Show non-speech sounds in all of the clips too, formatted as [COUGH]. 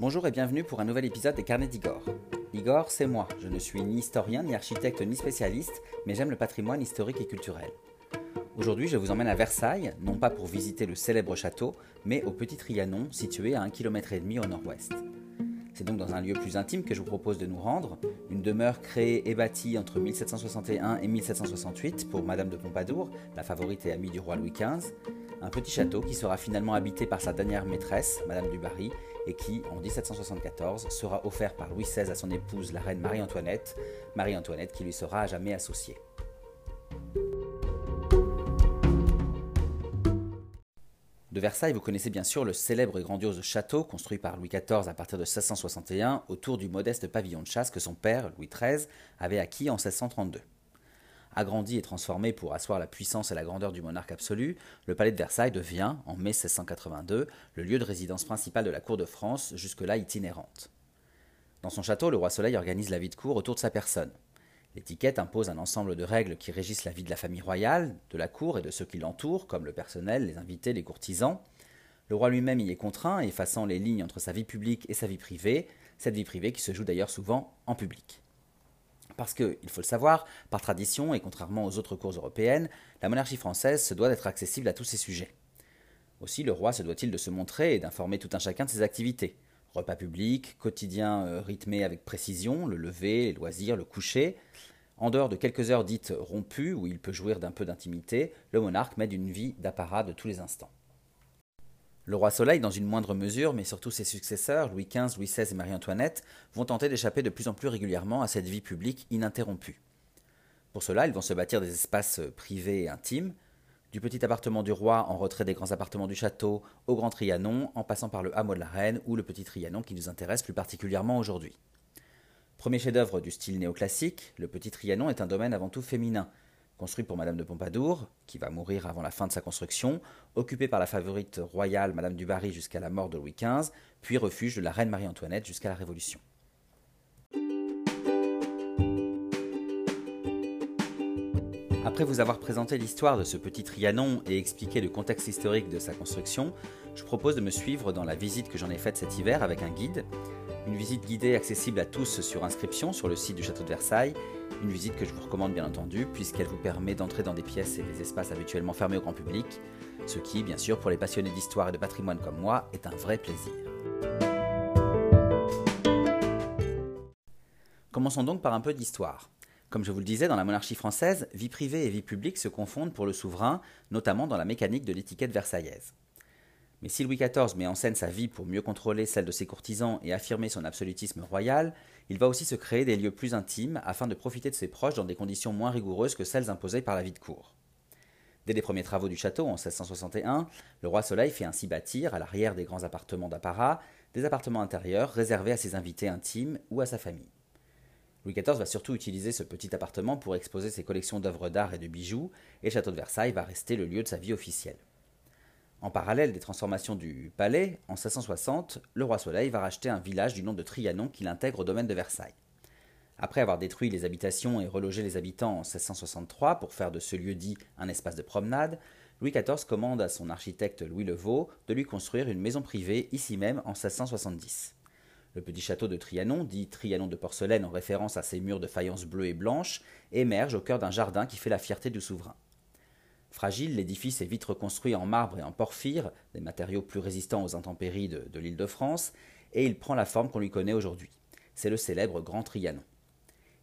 Bonjour et bienvenue pour un nouvel épisode des Carnets d'Igor. Igor, c'est moi. Je ne suis ni historien, ni architecte, ni spécialiste, mais j'aime le patrimoine historique et culturel. Aujourd'hui, je vous emmène à Versailles, non pas pour visiter le célèbre château, mais au Petit Trianon, situé à 1,5 km au nord-ouest. C'est donc dans un lieu plus intime que je vous propose de nous rendre, une demeure créée et bâtie entre 1761 et 1768 pour Madame de Pompadour, la favorite et amie du roi Louis XV, un petit château qui sera finalement habité par sa dernière maîtresse, Madame du Barry, et qui, en 1774, sera offert par Louis XVI à son épouse, la reine Marie-Antoinette, Marie-Antoinette qui lui sera à jamais associée. De Versailles, vous connaissez bien sûr le célèbre et grandiose château construit par Louis XIV à partir de 1661 autour du modeste pavillon de chasse que son père, Louis XIII, avait acquis en 1632. Agrandi et transformé pour asseoir la puissance et la grandeur du monarque absolu, le palais de Versailles devient, en mai 1682, le lieu de résidence principale de la cour de France, jusque-là itinérante. Dans son château, le roi Soleil organise la vie de cour autour de sa personne. L'étiquette impose un ensemble de règles qui régissent la vie de la famille royale, de la cour et de ceux qui l'entourent, comme le personnel, les invités, les courtisans. Le roi lui-même y est contraint, effaçant les lignes entre sa vie publique et sa vie privée, cette vie privée qui se joue d'ailleurs souvent en public. Parce que, il faut le savoir, par tradition et contrairement aux autres cours européennes, la monarchie française se doit d'être accessible à tous ses sujets. Aussi, le roi se doit-il de se montrer et d'informer tout un chacun de ses activités. Repas publics, quotidien euh, rythmé avec précision, le lever, les loisirs, le coucher. En dehors de quelques heures dites rompues, où il peut jouir d'un peu d'intimité, le monarque mène une vie d'apparat de tous les instants. Le roi Soleil, dans une moindre mesure, mais surtout ses successeurs, Louis XV, Louis XVI et Marie-Antoinette, vont tenter d'échapper de plus en plus régulièrement à cette vie publique ininterrompue. Pour cela, ils vont se bâtir des espaces privés et intimes, du petit appartement du roi en retrait des grands appartements du château au Grand Trianon, en passant par le hameau de la Reine ou le Petit Trianon qui nous intéresse plus particulièrement aujourd'hui. Premier chef-d'œuvre du style néoclassique, le Petit Trianon est un domaine avant tout féminin, construit pour Madame de Pompadour, qui va mourir avant la fin de sa construction, occupé par la favorite royale Madame du Barry jusqu'à la mort de Louis XV, puis refuge de la reine Marie-Antoinette jusqu'à la Révolution. Après vous avoir présenté l'histoire de ce petit Trianon et expliqué le contexte historique de sa construction, je propose de me suivre dans la visite que j'en ai faite cet hiver avec un guide. Une visite guidée accessible à tous sur inscription sur le site du château de Versailles. Une visite que je vous recommande bien entendu puisqu'elle vous permet d'entrer dans des pièces et des espaces habituellement fermés au grand public, ce qui, bien sûr, pour les passionnés d'histoire et de patrimoine comme moi, est un vrai plaisir. Commençons donc par un peu d'histoire. Comme je vous le disais, dans la monarchie française, vie privée et vie publique se confondent pour le souverain, notamment dans la mécanique de l'étiquette versaillaise. Mais si Louis XIV met en scène sa vie pour mieux contrôler celle de ses courtisans et affirmer son absolutisme royal, il va aussi se créer des lieux plus intimes afin de profiter de ses proches dans des conditions moins rigoureuses que celles imposées par la vie de cour. Dès les premiers travaux du château en 1661, le roi Soleil fait ainsi bâtir, à l'arrière des grands appartements d'apparat, des appartements intérieurs réservés à ses invités intimes ou à sa famille. Louis XIV va surtout utiliser ce petit appartement pour exposer ses collections d'œuvres d'art et de bijoux, et le château de Versailles va rester le lieu de sa vie officielle. En parallèle des transformations du palais, en 1660, le roi Soleil va racheter un village du nom de Trianon qu'il intègre au domaine de Versailles. Après avoir détruit les habitations et relogé les habitants en 1663 pour faire de ce lieu dit un espace de promenade, Louis XIV commande à son architecte Louis Levaux de lui construire une maison privée ici même en 1670. Le petit château de Trianon, dit Trianon de porcelaine en référence à ses murs de faïence bleue et blanche, émerge au cœur d'un jardin qui fait la fierté du souverain. Fragile, l'édifice est vite reconstruit en marbre et en porphyre, des matériaux plus résistants aux intempéries de, l'île de France, et il prend la forme qu'on lui connaît aujourd'hui. C'est le célèbre Grand Trianon.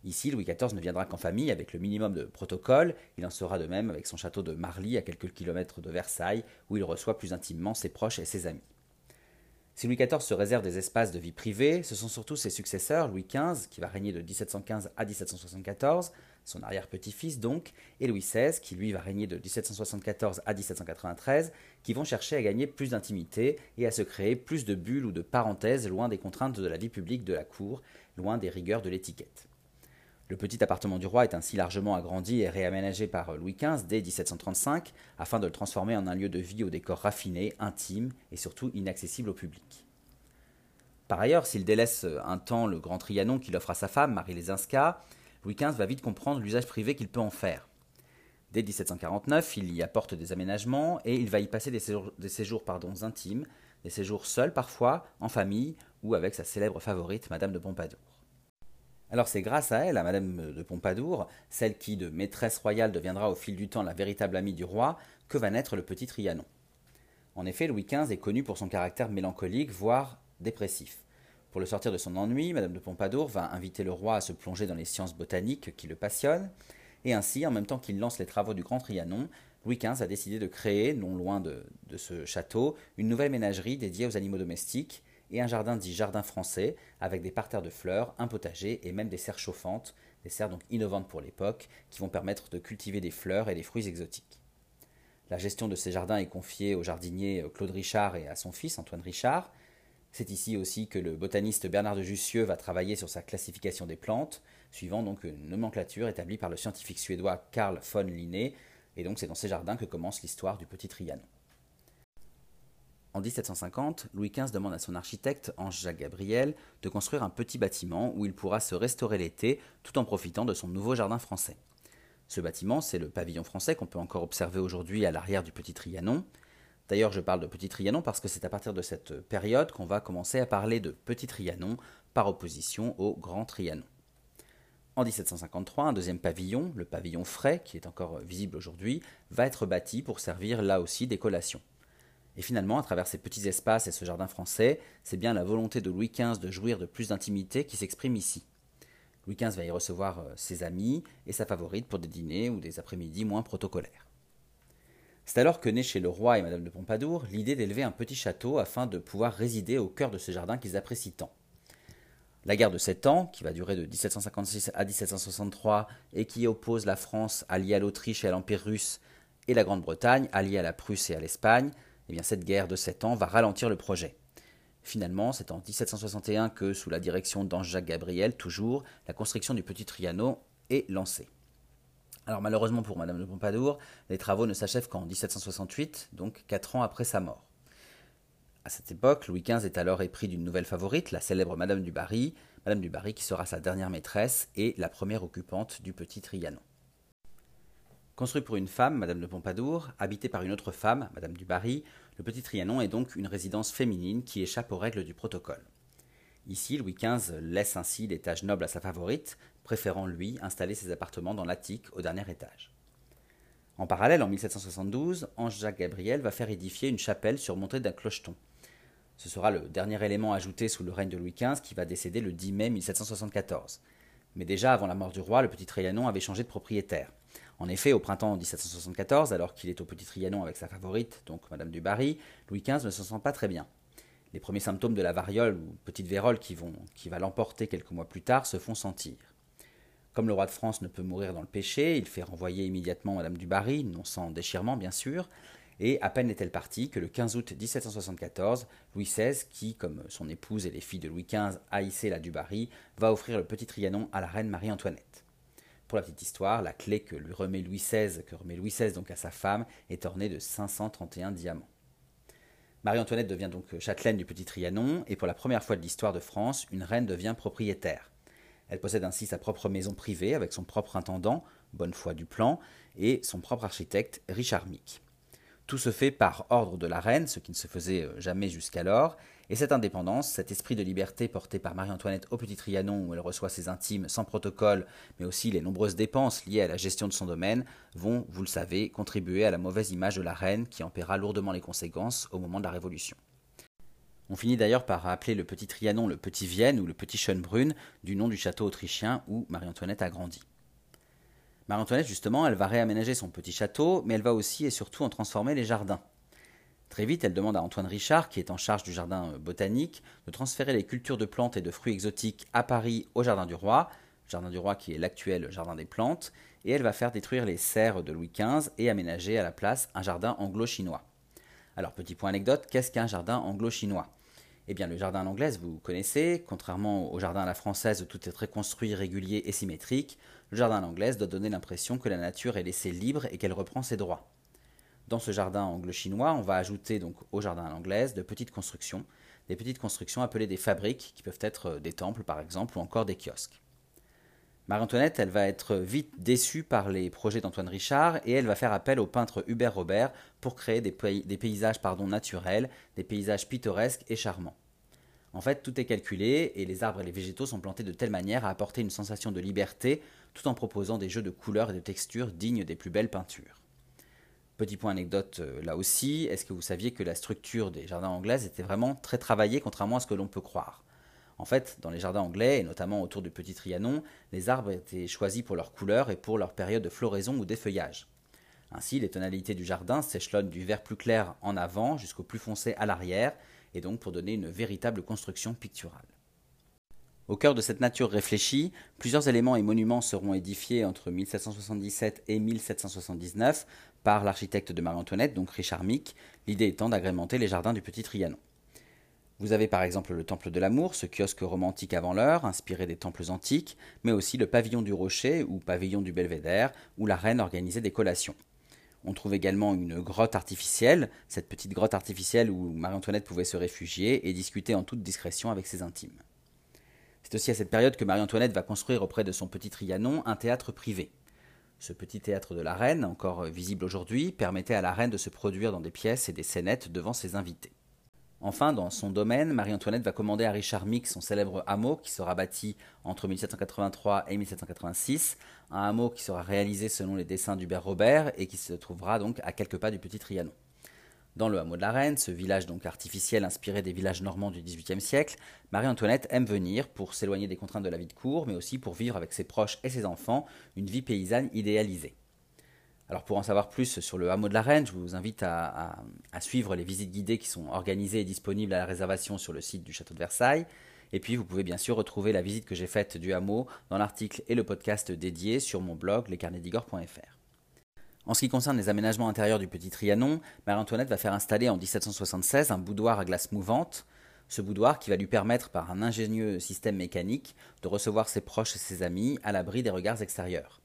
Ici, Louis XIV ne viendra qu'en famille avec le minimum de protocole, il en sera de même avec son château de Marly à quelques kilomètres de Versailles, où il reçoit plus intimement ses proches et ses amis. Si Louis XIV se réserve des espaces de vie privée, ce sont surtout ses successeurs, Louis XV, qui va régner de 1715 à 1774, son arrière-petit-fils donc, et Louis XVI, qui lui va régner de 1774 à 1793, qui vont chercher à gagner plus d'intimité et à se créer plus de bulles ou de parenthèses loin des contraintes de la vie publique de la cour, loin des rigueurs de l'étiquette. Le petit appartement du roi est ainsi largement agrandi et réaménagé par Louis XV dès 1735 afin de le transformer en un lieu de vie au décor raffiné, intime et surtout inaccessible au public. Par ailleurs, s'il délaisse un temps le grand Trianon qu'il offre à sa femme, Marie Lesinska, Louis XV va vite comprendre l'usage privé qu'il peut en faire. Dès 1749, il y apporte des aménagements et il va y passer des séjours, intimes, des séjours seuls parfois, en famille ou avec sa célèbre favorite, Madame de Pompadour. Alors c'est grâce à elle, à Madame de Pompadour, celle qui de maîtresse royale deviendra au fil du temps la véritable amie du roi, que va naître le petit Trianon. En effet, Louis XV est connu pour son caractère mélancolique, voire dépressif. Pour le sortir de son ennui, Madame de Pompadour va inviter le roi à se plonger dans les sciences botaniques qui le passionnent, et ainsi, en même temps qu'il lance les travaux du Grand Trianon, Louis XV a décidé de créer, non loin de, ce château, une nouvelle ménagerie dédiée aux animaux domestiques, et un jardin dit jardin français, avec des parterres de fleurs, un potager et même des serres chauffantes, des serres donc innovantes pour l'époque, qui vont permettre de cultiver des fleurs et des fruits exotiques. La gestion de ces jardins est confiée au jardinier Claude Richard et à son fils Antoine Richard. C'est ici aussi que le botaniste Bernard de Jussieu va travailler sur sa classification des plantes, suivant donc une nomenclature établie par le scientifique suédois Carl von Linné, et donc c'est dans ces jardins que commence l'histoire du petit Trianon. En 1750, Louis XV demande à son architecte, Ange-Jacques Gabriel, de construire un petit bâtiment où il pourra se restaurer l'été tout en profitant de son nouveau jardin français. Ce bâtiment, c'est le pavillon français qu'on peut encore observer aujourd'hui à l'arrière du Petit Trianon. D'ailleurs, je parle de Petit Trianon parce que c'est à partir de cette période qu'on va commencer à parler de Petit Trianon par opposition au Grand Trianon. En 1753, un deuxième pavillon, le pavillon frais, qui est encore visible aujourd'hui, va être bâti pour servir là aussi des collations. Et finalement, à travers ces petits espaces et ce jardin français, c'est bien la volonté de Louis XV de jouir de plus d'intimité qui s'exprime ici. Louis XV va y recevoir euh, ses amis et sa favorite pour des dîners ou des après-midi moins protocolaires. C'est alors que naît chez le roi et Madame de Pompadour l'idée d'élever un petit château afin de pouvoir résider au cœur de ce jardin qu'ils apprécient tant. La guerre de Sept Ans, qui va durer de 1756 à 1763 et qui oppose la France alliée à l'Autriche et à l'Empire russe et la Grande-Bretagne alliée à la Prusse et à l'Espagne, eh bien cette guerre de Sept Ans va ralentir le projet. Finalement, c'est en 1761 que, sous la direction d'Ange-Jacques Gabriel, toujours, la construction du Petit Trianon est lancée. Alors malheureusement pour Madame de Pompadour, les travaux ne s'achèvent qu'en 1768, donc quatre ans après sa mort. À cette époque, Louis XV est alors épris d'une nouvelle favorite, la célèbre Madame du Barry, Madame du Barry qui sera sa dernière maîtresse et la première occupante du Petit Trianon. Construit pour une femme, Madame de Pompadour, habité par une autre femme, Madame du Barry, le Petit Trianon est donc une résidence féminine qui échappe aux règles du protocole. Ici, Louis XV laisse ainsi l'étage noble à sa favorite, préférant lui installer ses appartements dans l'attique au dernier étage. En parallèle, en 1772, Ange-Jacques Gabriel va faire édifier une chapelle surmontée d'un clocheton. Ce sera le dernier élément ajouté sous le règne de Louis XV qui va décéder le 10 mai 1774. Mais déjà avant la mort du roi, le Petit Trianon avait changé de propriétaire. En effet, au printemps 1774, alors qu'il est au Petit Trianon avec sa favorite, donc Madame du Barry, Louis XV ne se sent pas très bien. Les premiers symptômes de la variole ou petite vérole qui, va l'emporter quelques mois plus tard se font sentir. Comme le roi de France ne peut mourir dans le péché, il fait renvoyer immédiatement Madame du Barry, non sans déchirement bien sûr, et à peine est-elle partie que le 15 août 1774, Louis XVI, qui, comme son épouse et les filles de Louis XV, haïssait la du Barry, va offrir le petit Trianon à la reine Marie-Antoinette. Pour la petite histoire, la clé que lui remet Louis XVI, que remet Louis XVI donc à sa femme, est ornée de 531 diamants. Marie-Antoinette devient donc châtelaine du Petit Trianon, et pour la première fois de l'histoire de France, une reine devient propriétaire. Elle possède ainsi sa propre maison privée avec son propre intendant, Bonnefoy Duplan, et son propre architecte, Richard Mick. Tout se fait par ordre de la reine, ce qui ne se faisait euh, jamais jusqu'alors, et cette indépendance, cet esprit de liberté porté par Marie-Antoinette au Petit Trianon, où elle reçoit ses intimes sans protocole, mais aussi les nombreuses dépenses liées à la gestion de son domaine, vont, vous le savez, contribuer à la mauvaise image de la reine qui en paiera lourdement les conséquences au moment de la Révolution. On finit d'ailleurs par appeler le Petit Trianon le Petit Vienne ou le Petit Schönbrunn, du nom du château autrichien où Marie-Antoinette a grandi. Marie-Antoinette, justement, elle va réaménager son petit château, mais elle va aussi et surtout en transformer les jardins. Très vite, elle demande à Antoine Richard, qui est en charge du jardin euh, botanique, de transférer les cultures de plantes et de fruits exotiques à Paris au Jardin du Roi, Jardin du Roi qui est l'actuel Jardin des plantes, et elle va faire détruire les serres de Louis XV et aménager à la place un jardin anglo-chinois. Alors, petit point anecdote, qu'est-ce qu'un jardin anglo-chinois? Eh bien, le jardin à vous connaissez, contrairement au jardin à la française où tout est très construit, régulier et symétrique, le jardin à l'anglaise doit donner l'impression que la nature est laissée libre et qu'elle reprend ses droits. Dans ce jardin anglo-chinois, on va ajouter donc au jardin à l'anglaise de petites constructions, des petites constructions appelées des fabriques, qui peuvent être euh, des temples par exemple, ou encore des kiosques. Marie-Antoinette, elle va être vite déçue par les projets d'Antoine Richard et elle va faire appel au peintre Hubert Robert pour créer des, paysages naturels, des paysages pittoresques et charmants. En fait, tout est calculé et les arbres et les végétaux sont plantés de telle manière à apporter une sensation de liberté tout en proposant des jeux de couleurs et de textures dignes des plus belles peintures. Petit point anecdote euh, là aussi, est-ce que vous saviez que la structure des jardins anglais était vraiment très travaillée contrairement à ce que l'on peut croire? En fait, dans les jardins anglais, et notamment autour du Petit Trianon, les arbres étaient choisis pour leur couleur et pour leur période de floraison ou d'effeuillage. Ainsi, les tonalités du jardin s'échelonnent du vert plus clair en avant jusqu'au plus foncé à l'arrière, et donc pour donner une véritable construction picturale. Au cœur de cette nature réfléchie, plusieurs éléments et monuments seront édifiés entre 1777 et 1779 par l'architecte de Marie-Antoinette, donc Richard Mick, l'idée étant d'agrémenter les jardins du Petit Trianon. Vous avez par exemple le Temple de l'Amour, ce kiosque romantique avant l'heure, inspiré des temples antiques, mais aussi le Pavillon du Rocher ou Pavillon du Belvédère, où la reine organisait des collations. On trouve également une grotte artificielle, cette petite grotte artificielle où Marie-Antoinette pouvait se réfugier et discuter en toute discrétion avec ses intimes. C'est aussi à cette période que Marie-Antoinette va construire auprès de son petit Trianon un théâtre privé. Ce petit théâtre de la reine, encore visible aujourd'hui, permettait à la reine de se produire dans des pièces et des scénettes devant ses invités. Enfin, dans son domaine, Marie-Antoinette va commander à Richard Mick son célèbre hameau qui sera bâti entre 1783 et 1786, un hameau qui sera réalisé selon les dessins d'Hubert Robert et qui se trouvera donc à quelques pas du Petit Trianon. Dans le hameau de la Reine, ce village donc artificiel inspiré des villages normands du XVIIIe siècle, Marie-Antoinette aime venir pour s'éloigner des contraintes de la vie de cour, mais aussi pour vivre avec ses proches et ses enfants une vie paysanne idéalisée. Alors pour en savoir plus sur le hameau de la Reine, je vous invite à, suivre les visites guidées qui sont organisées et disponibles à la réservation sur le site du château de Versailles. Et puis vous pouvez bien sûr retrouver la visite que j'ai faite du hameau dans l'article et le podcast dédié sur mon blog lescarnetsdigor.fr. En ce qui concerne les aménagements intérieurs du Petit Trianon, Marie-Antoinette va faire installer en 1776 un boudoir à glace mouvante. Ce boudoir qui va lui permettre, par un ingénieux système mécanique, de recevoir ses proches et ses amis à l'abri des regards extérieurs.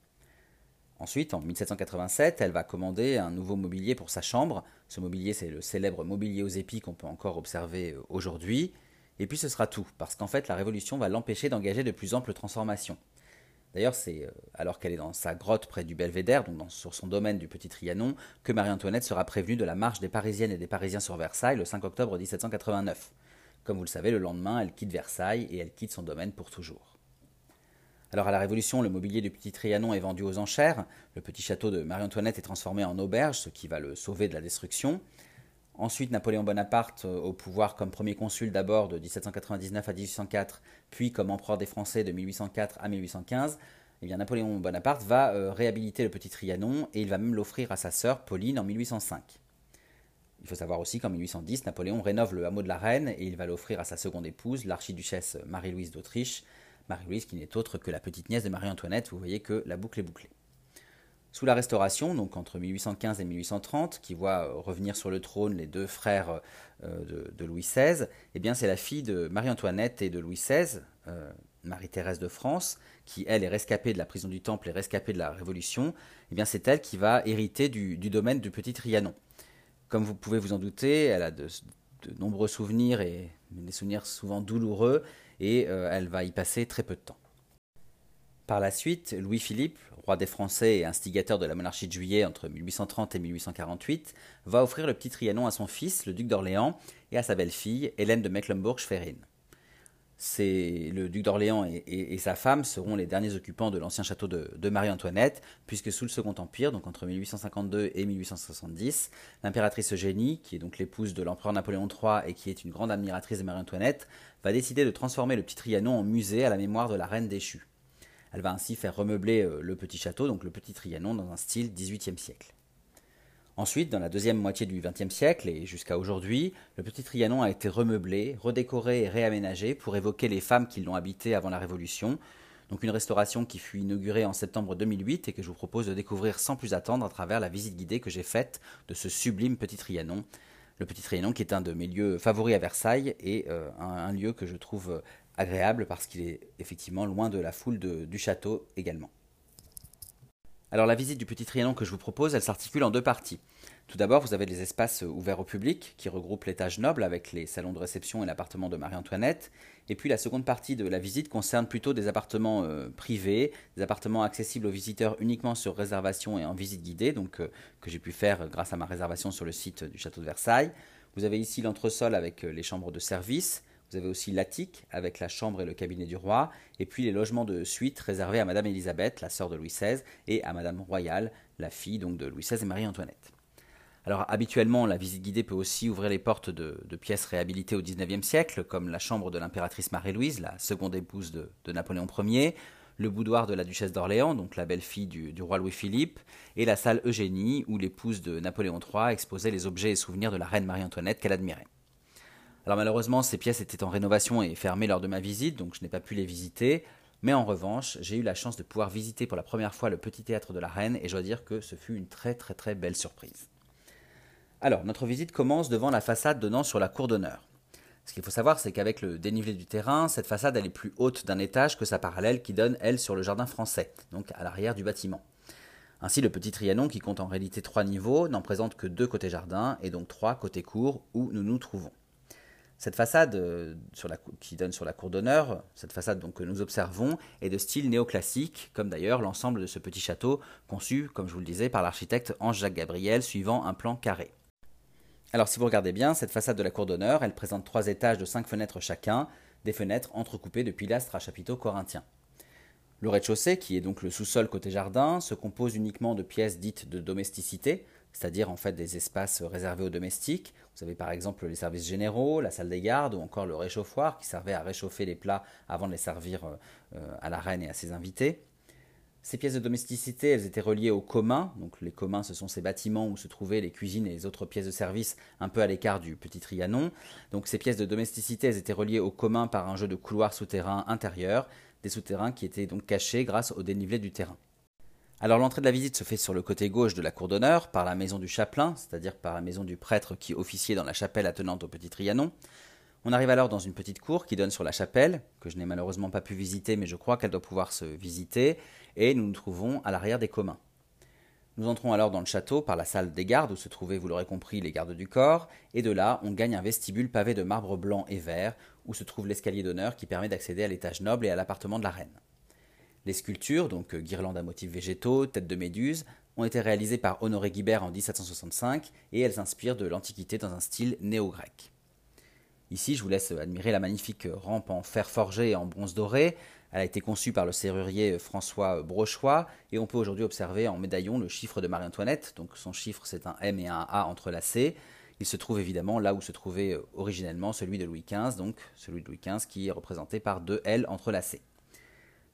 Ensuite, en 1787, elle va commander un nouveau mobilier pour sa chambre. Ce mobilier, c'est le célèbre mobilier aux épis qu'on peut encore observer euh, aujourd'hui. Et puis ce sera tout, parce qu'en fait, la Révolution va l'empêcher d'engager de plus amples transformations. D'ailleurs, c'est euh, alors qu'elle est dans sa grotte près du Belvédère, donc sur son domaine du Petit Trianon, que Marie-Antoinette sera prévenue de la marche des Parisiennes et des Parisiens sur Versailles le 5 octobre 1789. Comme vous le savez, le lendemain, elle quitte Versailles et elle quitte son domaine pour toujours. Alors à la Révolution, le mobilier du Petit Trianon est vendu aux enchères. Le petit château de Marie-Antoinette est transformé en auberge, ce qui va le sauver de la destruction. Ensuite, Napoléon Bonaparte euh, au pouvoir comme premier consul d'abord de 1799 à 1804, puis comme empereur des Français de 1804 à 1815. Eh Napoléon Bonaparte va euh, réhabiliter le petit Trianon et il va même l'offrir à sa sœur Pauline en 1805. Il faut savoir aussi qu'en 1810, Napoléon rénove le hameau de la Reine et il va l'offrir à sa seconde épouse, l'archiduchesse Marie-Louise d'Autriche. Marie-Louise qui n'est autre que la petite nièce de Marie-Antoinette, vous voyez que la boucle est bouclée. Sous la Restauration, donc entre 1815 et 1830, qui voit euh, revenir sur le trône les deux frères euh, de, Louis XVI, eh bien c'est la fille de Marie-Antoinette et de Louis XVI, euh, Marie-Thérèse de France, qui elle est rescapée de la prison du Temple et rescapée de la Révolution. Eh bien c'est elle qui va hériter du, domaine du Petit Trianon. Comme vous pouvez vous en douter, elle a de, nombreux souvenirs et des souvenirs souvent douloureux, et elle va y passer très peu de temps. Par la suite, Louis-Philippe, roi des Français et instigateur de la monarchie de juillet entre 1830 et 1848, va offrir le petit Trianon à son fils, le duc d'Orléans, et à sa belle-fille, Hélène de Mecklembourg-Schwerin. C'est le duc d'Orléans et, sa femme seront les derniers occupants de l'ancien château de, de Marie-Antoinette, puisque sous le Second Empire, donc entre 1852 et 1870, l'impératrice Eugénie, qui est donc l'épouse de l'empereur Napoléon III et qui est une grande admiratrice de Marie-Antoinette, va décider de transformer le petit Trianon en musée à la mémoire de la reine déchue. Elle va ainsi faire remeubler euh, le petit château, donc le petit Trianon, dans un style XVIIIe siècle. Ensuite, dans la deuxième moitié du XXe siècle et jusqu'à aujourd'hui, le petit Trianon a été remeublé, redécoré et réaménagé pour évoquer les femmes qui l'ont habité avant la Révolution. Donc une restauration qui fut inaugurée en septembre 2008 et que je vous propose de découvrir sans plus attendre à travers la visite guidée que j'ai faite de ce sublime petit Trianon. Le petit Trianon qui est un de mes lieux favoris à Versailles et euh, un, lieu que je trouve agréable parce qu'il est effectivement loin de la foule du château également. Alors la visite du Petit Trianon que je vous propose, elle s'articule en deux parties. Tout d'abord, vous avez les espaces ouverts au public qui regroupent l'étage noble avec les salons de réception et l'appartement de Marie-Antoinette. Et puis la seconde partie de la visite concerne plutôt des appartements euh, privés, des appartements accessibles aux visiteurs uniquement sur réservation et en visite guidée, donc euh, que j'ai pu faire grâce à ma réservation sur le site du château de Versailles. Vous avez ici l'entresol avec euh, les chambres de service. Vous avez aussi l'attique avec la chambre et le cabinet du roi, et puis les logements de suite réservés à Madame Élisabeth, la sœur de Louis XVI, et à Madame Royale, la fille donc de Louis XVI et Marie-Antoinette. Alors habituellement, la visite guidée peut aussi ouvrir les portes de, pièces réhabilitées au XIXe siècle, comme la chambre de l'impératrice Marie-Louise, la seconde épouse de, Napoléon Ier, le boudoir de la duchesse d'Orléans, donc la belle-fille du, roi Louis-Philippe, et la salle Eugénie, où l'épouse de Napoléon III exposait les objets et souvenirs de la reine Marie-Antoinette qu'elle admirait. Alors malheureusement, ces pièces étaient en rénovation et fermées lors de ma visite, donc je n'ai pas pu les visiter. Mais en revanche, j'ai eu la chance de pouvoir visiter pour la première fois le petit théâtre de la Reine et je dois dire que ce fut une très très très belle surprise. Alors, notre visite commence devant la façade donnant sur la cour d'honneur. Ce qu'il faut savoir, c'est qu'avec le dénivelé du terrain, cette façade elle est plus haute d'un étage que sa parallèle qui donne, elle, sur le jardin français, donc à l'arrière du bâtiment. Ainsi, le petit Trianon, qui compte en réalité trois niveaux, n'en présente que deux côtés jardin et donc trois côtés cour où nous nous trouvons. Cette façade euh, qui donne sur la cour d'honneur, cette façade donc, que nous observons, est de style néoclassique, comme d'ailleurs l'ensemble de ce petit château, conçu, comme je vous le disais, par l'architecte Ange-Jacques Gabriel, suivant un plan carré. Alors si vous regardez bien, cette façade de la cour d'honneur, elle présente trois étages de cinq fenêtres chacun, des fenêtres entrecoupées de pilastres à chapiteaux corinthiens. Le rez-de-chaussée, qui est donc le sous-sol côté jardin, se compose uniquement de pièces dites de domesticité, c'est-à-dire en fait des espaces réservés aux domestiques. Vous avez par exemple les services généraux, la salle des gardes ou encore le réchauffoir qui servait à réchauffer les plats avant de les servir euh, à la reine et à ses invités. Ces pièces de domesticité, elles étaient reliées aux communs. Donc les communs, ce sont ces bâtiments où se trouvaient les cuisines et les autres pièces de service un peu à l'écart du petit Trianon. Donc ces pièces de domesticité, elles étaient reliées aux communs par un jeu de couloirs souterrains intérieurs, des souterrains qui étaient donc cachés grâce au dénivelé du terrain. Alors l'entrée de la visite se fait sur le côté gauche de la cour d'honneur, par la maison du chapelain, c'est-à-dire par la maison du prêtre qui officiait dans la chapelle attenante au petit Trianon. On arrive alors dans une petite cour qui donne sur la chapelle, que je n'ai malheureusement pas pu visiter, mais je crois qu'elle doit pouvoir se visiter, et nous nous trouvons à l'arrière des communs. Nous entrons alors dans le château par la salle des gardes où se trouvaient, vous l'aurez compris, les gardes du corps, et de là on gagne un vestibule pavé de marbre blanc et vert où se trouve l'escalier d'honneur qui permet d'accéder à l'étage noble et à l'appartement de la reine. Les sculptures, donc guirlandes à motifs végétaux, têtes de méduse, ont été réalisées par Honoré Guibert en 1765 et elles s'inspirent de l'Antiquité dans un style néo-grec. Ici, je vous laisse admirer la magnifique rampe en fer forgé et en bronze doré. Elle a été conçue par le serrurier François Brochois et on peut aujourd'hui observer en médaillon le chiffre de Marie-Antoinette. Donc son chiffre, c'est un M et un A entrelacés. Il se trouve évidemment là où se trouvait euh, originellement celui de Louis XV, donc celui de Louis XV qui est représenté par deux L entrelacés.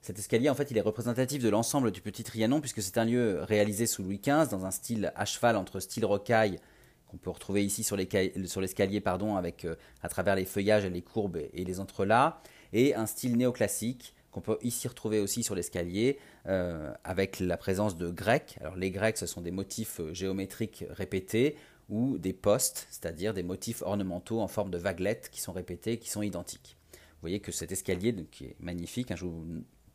Cet escalier, en fait, il est représentatif de l'ensemble du Petit Trianon, puisque c'est un lieu réalisé sous Louis XV, dans un style à cheval entre style rocaille qu'on peut retrouver ici sur l'escalier pardon, avec euh, à travers les feuillages et les courbes et les entrelacs, et un style néoclassique qu'on peut ici retrouver aussi sur l'escalier euh, avec la présence de grecs. Alors les grecs, ce sont des motifs euh, géométriques répétés ou des postes, c'est-à-dire des motifs ornementaux en forme de vaguelettes qui sont répétés, qui sont identiques. Vous voyez que cet escalier, qui est magnifique, hein,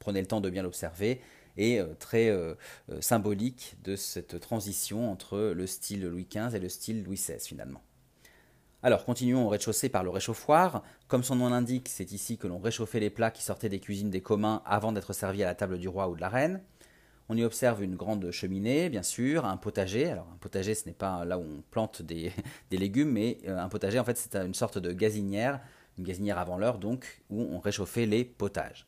prenez le temps de bien l'observer, et euh, très euh, euh, symbolique de cette transition entre le style Louis XV et le style Louis XVI finalement. Alors continuons au rez-de-chaussée par le réchauffoir. Comme son nom l'indique, c'est ici que l'on réchauffait les plats qui sortaient des cuisines des communs avant d'être servis à la table du roi ou de la reine. On y observe une grande cheminée, bien sûr, un potager. Alors un potager, ce n'est pas là où on plante des, [LAUGHS] des légumes, mais un potager, en fait, c'est une sorte de gazinière, une gazinière avant l'heure, donc, où on réchauffait les potages.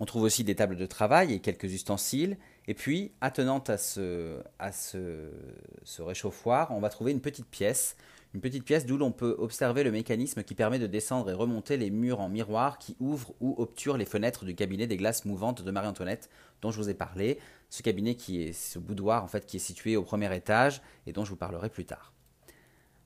On trouve aussi des tables de travail et quelques ustensiles. Et puis, attenante à ce, réchauffoir, on va trouver une petite pièce. Une petite pièce d'où l'on peut observer le mécanisme qui permet de descendre et remonter les murs en miroir qui ouvrent ou obturent les fenêtres du cabinet des glaces mouvantes de Marie-Antoinette dont je vous ai parlé. Ce cabinet qui est ce boudoir en fait qui est situé au premier étage et dont je vous parlerai plus tard.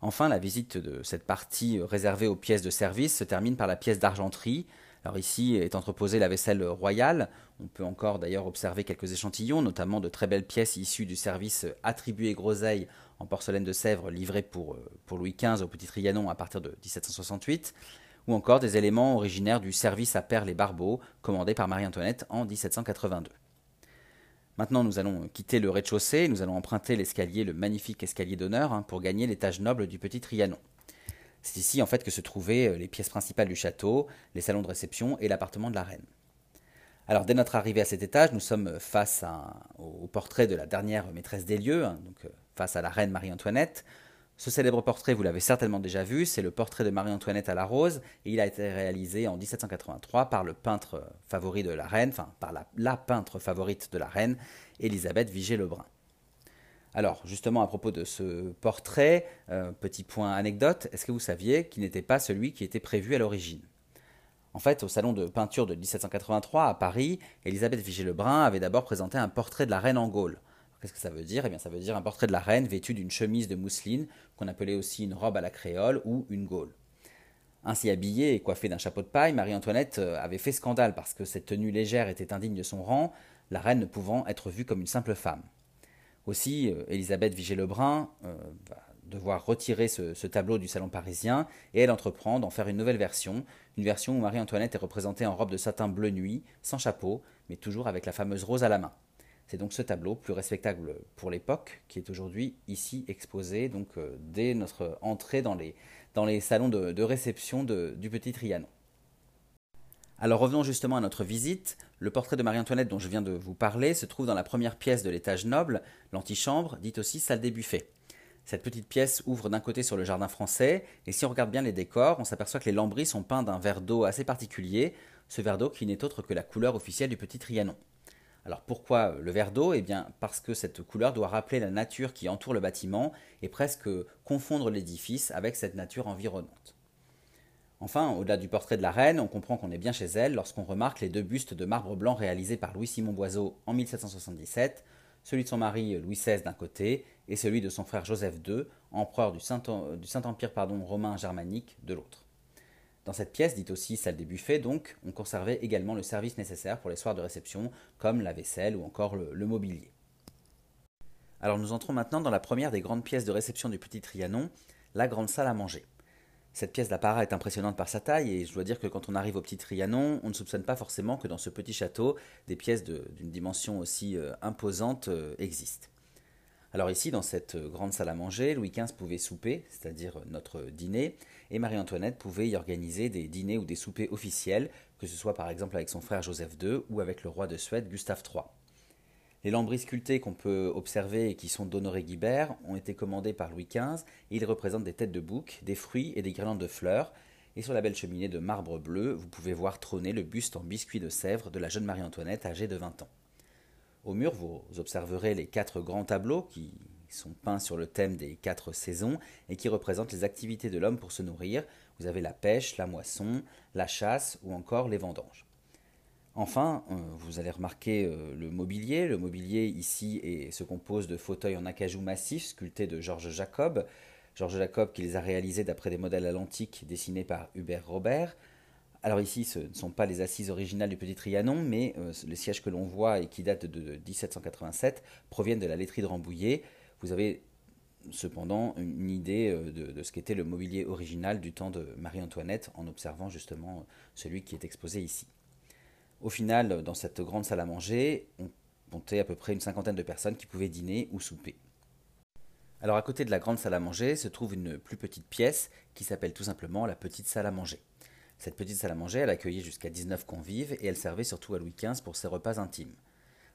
Enfin, la visite de cette partie réservée aux pièces de service se termine par la pièce d'argenterie alors ici est entreposée la vaisselle royale. On peut encore d'ailleurs observer quelques échantillons, notamment de très belles pièces issues du service attribué groseille en porcelaine de Sèvres livré pour, euh, pour Louis XV au Petit Trianon à partir de 1768, ou encore des éléments originaires du service à perles et barbeaux commandé par Marie-Antoinette en 1782. Maintenant, nous allons quitter le rez-de-chaussée, nous allons emprunter l'escalier, le magnifique escalier d'honneur, hein, pour gagner l'étage noble du petit Trianon. C'est ici en fait que se trouvaient euh, les pièces principales du château, les salons de réception et l'appartement de la reine. Alors dès notre arrivée à cet étage, nous sommes face au portrait de la dernière maîtresse des lieux, hein, euh, face à la reine Marie-Antoinette. Ce célèbre portrait, vous l'avez certainement déjà vu, c'est le portrait de Marie-Antoinette à la rose, et il a été réalisé en 1783 par le peintre favori de la reine, enfin par la, peintre favorite de la reine, Elisabeth Vigée-Lebrun. Alors, justement, à propos de ce portrait, euh, petit point anecdote, est-ce que vous saviez qu'il n'était pas celui qui était prévu à l'origine? En fait, au salon de peinture de 1783 à Paris, Elisabeth Vigée-Lebrun avait d'abord présenté un portrait de la reine en Gaule. Qu'est-ce que ça veut dire? Eh bien, ça veut dire un portrait de la reine vêtue d'une chemise de mousseline, qu'on appelait aussi une robe à la créole ou une gaule. Ainsi habillée et coiffée d'un chapeau de paille, Marie-Antoinette euh, avait fait scandale parce que cette tenue légère était indigne de son rang, la reine ne pouvant être vue comme une simple femme. Aussi, euh, Elisabeth Vigée-Lebrun euh, va devoir retirer ce, ce, tableau du salon parisien et elle entreprend d'en faire une nouvelle version, une version où Marie-Antoinette est représentée en robe de satin bleu nuit, sans chapeau, mais toujours avec la fameuse rose à la main. C'est donc ce tableau, plus respectable pour l'époque, qui est aujourd'hui ici exposé, donc euh, dès notre entrée dans les, dans les salons de, réception du Petit Trianon. Alors revenons justement à notre visite. Le portrait de Marie-Antoinette dont je viens de vous parler se trouve dans la première pièce de l'étage noble, l'antichambre, dite aussi salle des buffets. Cette petite pièce ouvre d'un côté sur le jardin français, et si on regarde bien les décors, on s'aperçoit que les lambris sont peints d'un verre d'eau assez particulier, ce verre d'eau qui n'est autre que la couleur officielle du Petit Trianon. Alors pourquoi le verre d'eau? Eh bien parce que cette couleur doit rappeler la nature qui entoure le bâtiment et presque confondre l'édifice avec cette nature environnante. Enfin, au-delà du portrait de la reine, on comprend qu'on est bien chez elle lorsqu'on remarque les deux bustes de marbre blanc réalisés par Louis-Simon Boiseau en 1777, celui de son mari Louis XVI d'un côté et celui de son frère Joseph II, empereur du Saint-Empire romain germanique, de l'autre. Dans cette pièce, dite aussi salle des buffets, donc, on conservait également le service nécessaire pour les soirs de réception, comme la vaisselle ou encore le, mobilier. Alors nous entrons maintenant dans la première des grandes pièces de réception du Petit Trianon, la grande salle à manger. Cette pièce d'apparat est impressionnante par sa taille et je dois dire que quand on arrive au Petit Trianon, on ne soupçonne pas forcément que dans ce petit château, des pièces d'une dimension aussi euh, imposante euh, existent. Alors ici, dans cette grande salle à manger, Louis XV pouvait souper, c'est-à-dire notre dîner, et Marie-Antoinette pouvait y organiser des dîners ou des soupers officiels, que ce soit par exemple avec son frère Joseph II ou avec le roi de Suède Gustave III. Les lambris sculptés qu'on peut observer et qui sont d'Honoré Guibert ont été commandés par Louis XV et ils représentent des têtes de bouc, des fruits et des guirlandes de fleurs. Et sur la belle cheminée de marbre bleu, vous pouvez voir trôner le buste en biscuit de Sèvres de la jeune Marie-Antoinette âgée de 20 ans. Au mur, vous observerez les quatre grands tableaux qui sont peints sur le thème des quatre saisons et qui représentent les activités de l'homme pour se nourrir. Vous avez la pêche, la moisson, la chasse ou encore les vendanges. Enfin, euh, vous allez remarquer euh, le mobilier. Le mobilier ici se compose de fauteuils en acajou massif sculptés de Georges Jacob. Georges Jacob qui les a réalisés d'après des modèles à l'antique dessinés par Hubert Robert. Alors ici, ce ne sont pas les assises originales du Petit Trianon, mais euh, les sièges que l'on voit et qui datent de, 1787 proviennent de la laiterie de Rambouillet. Vous avez cependant une idée de, ce qu'était le mobilier original du temps de Marie-Antoinette en observant justement celui qui est exposé ici. Au final, dans cette grande salle à manger, on comptait à peu près une cinquantaine de personnes qui pouvaient dîner ou souper. Alors à côté de la grande salle à manger se trouve une plus petite pièce qui s'appelle tout simplement la petite salle à manger. Cette petite salle à manger, elle accueillait jusqu'à 19 convives et elle servait surtout à Louis XV pour ses repas intimes.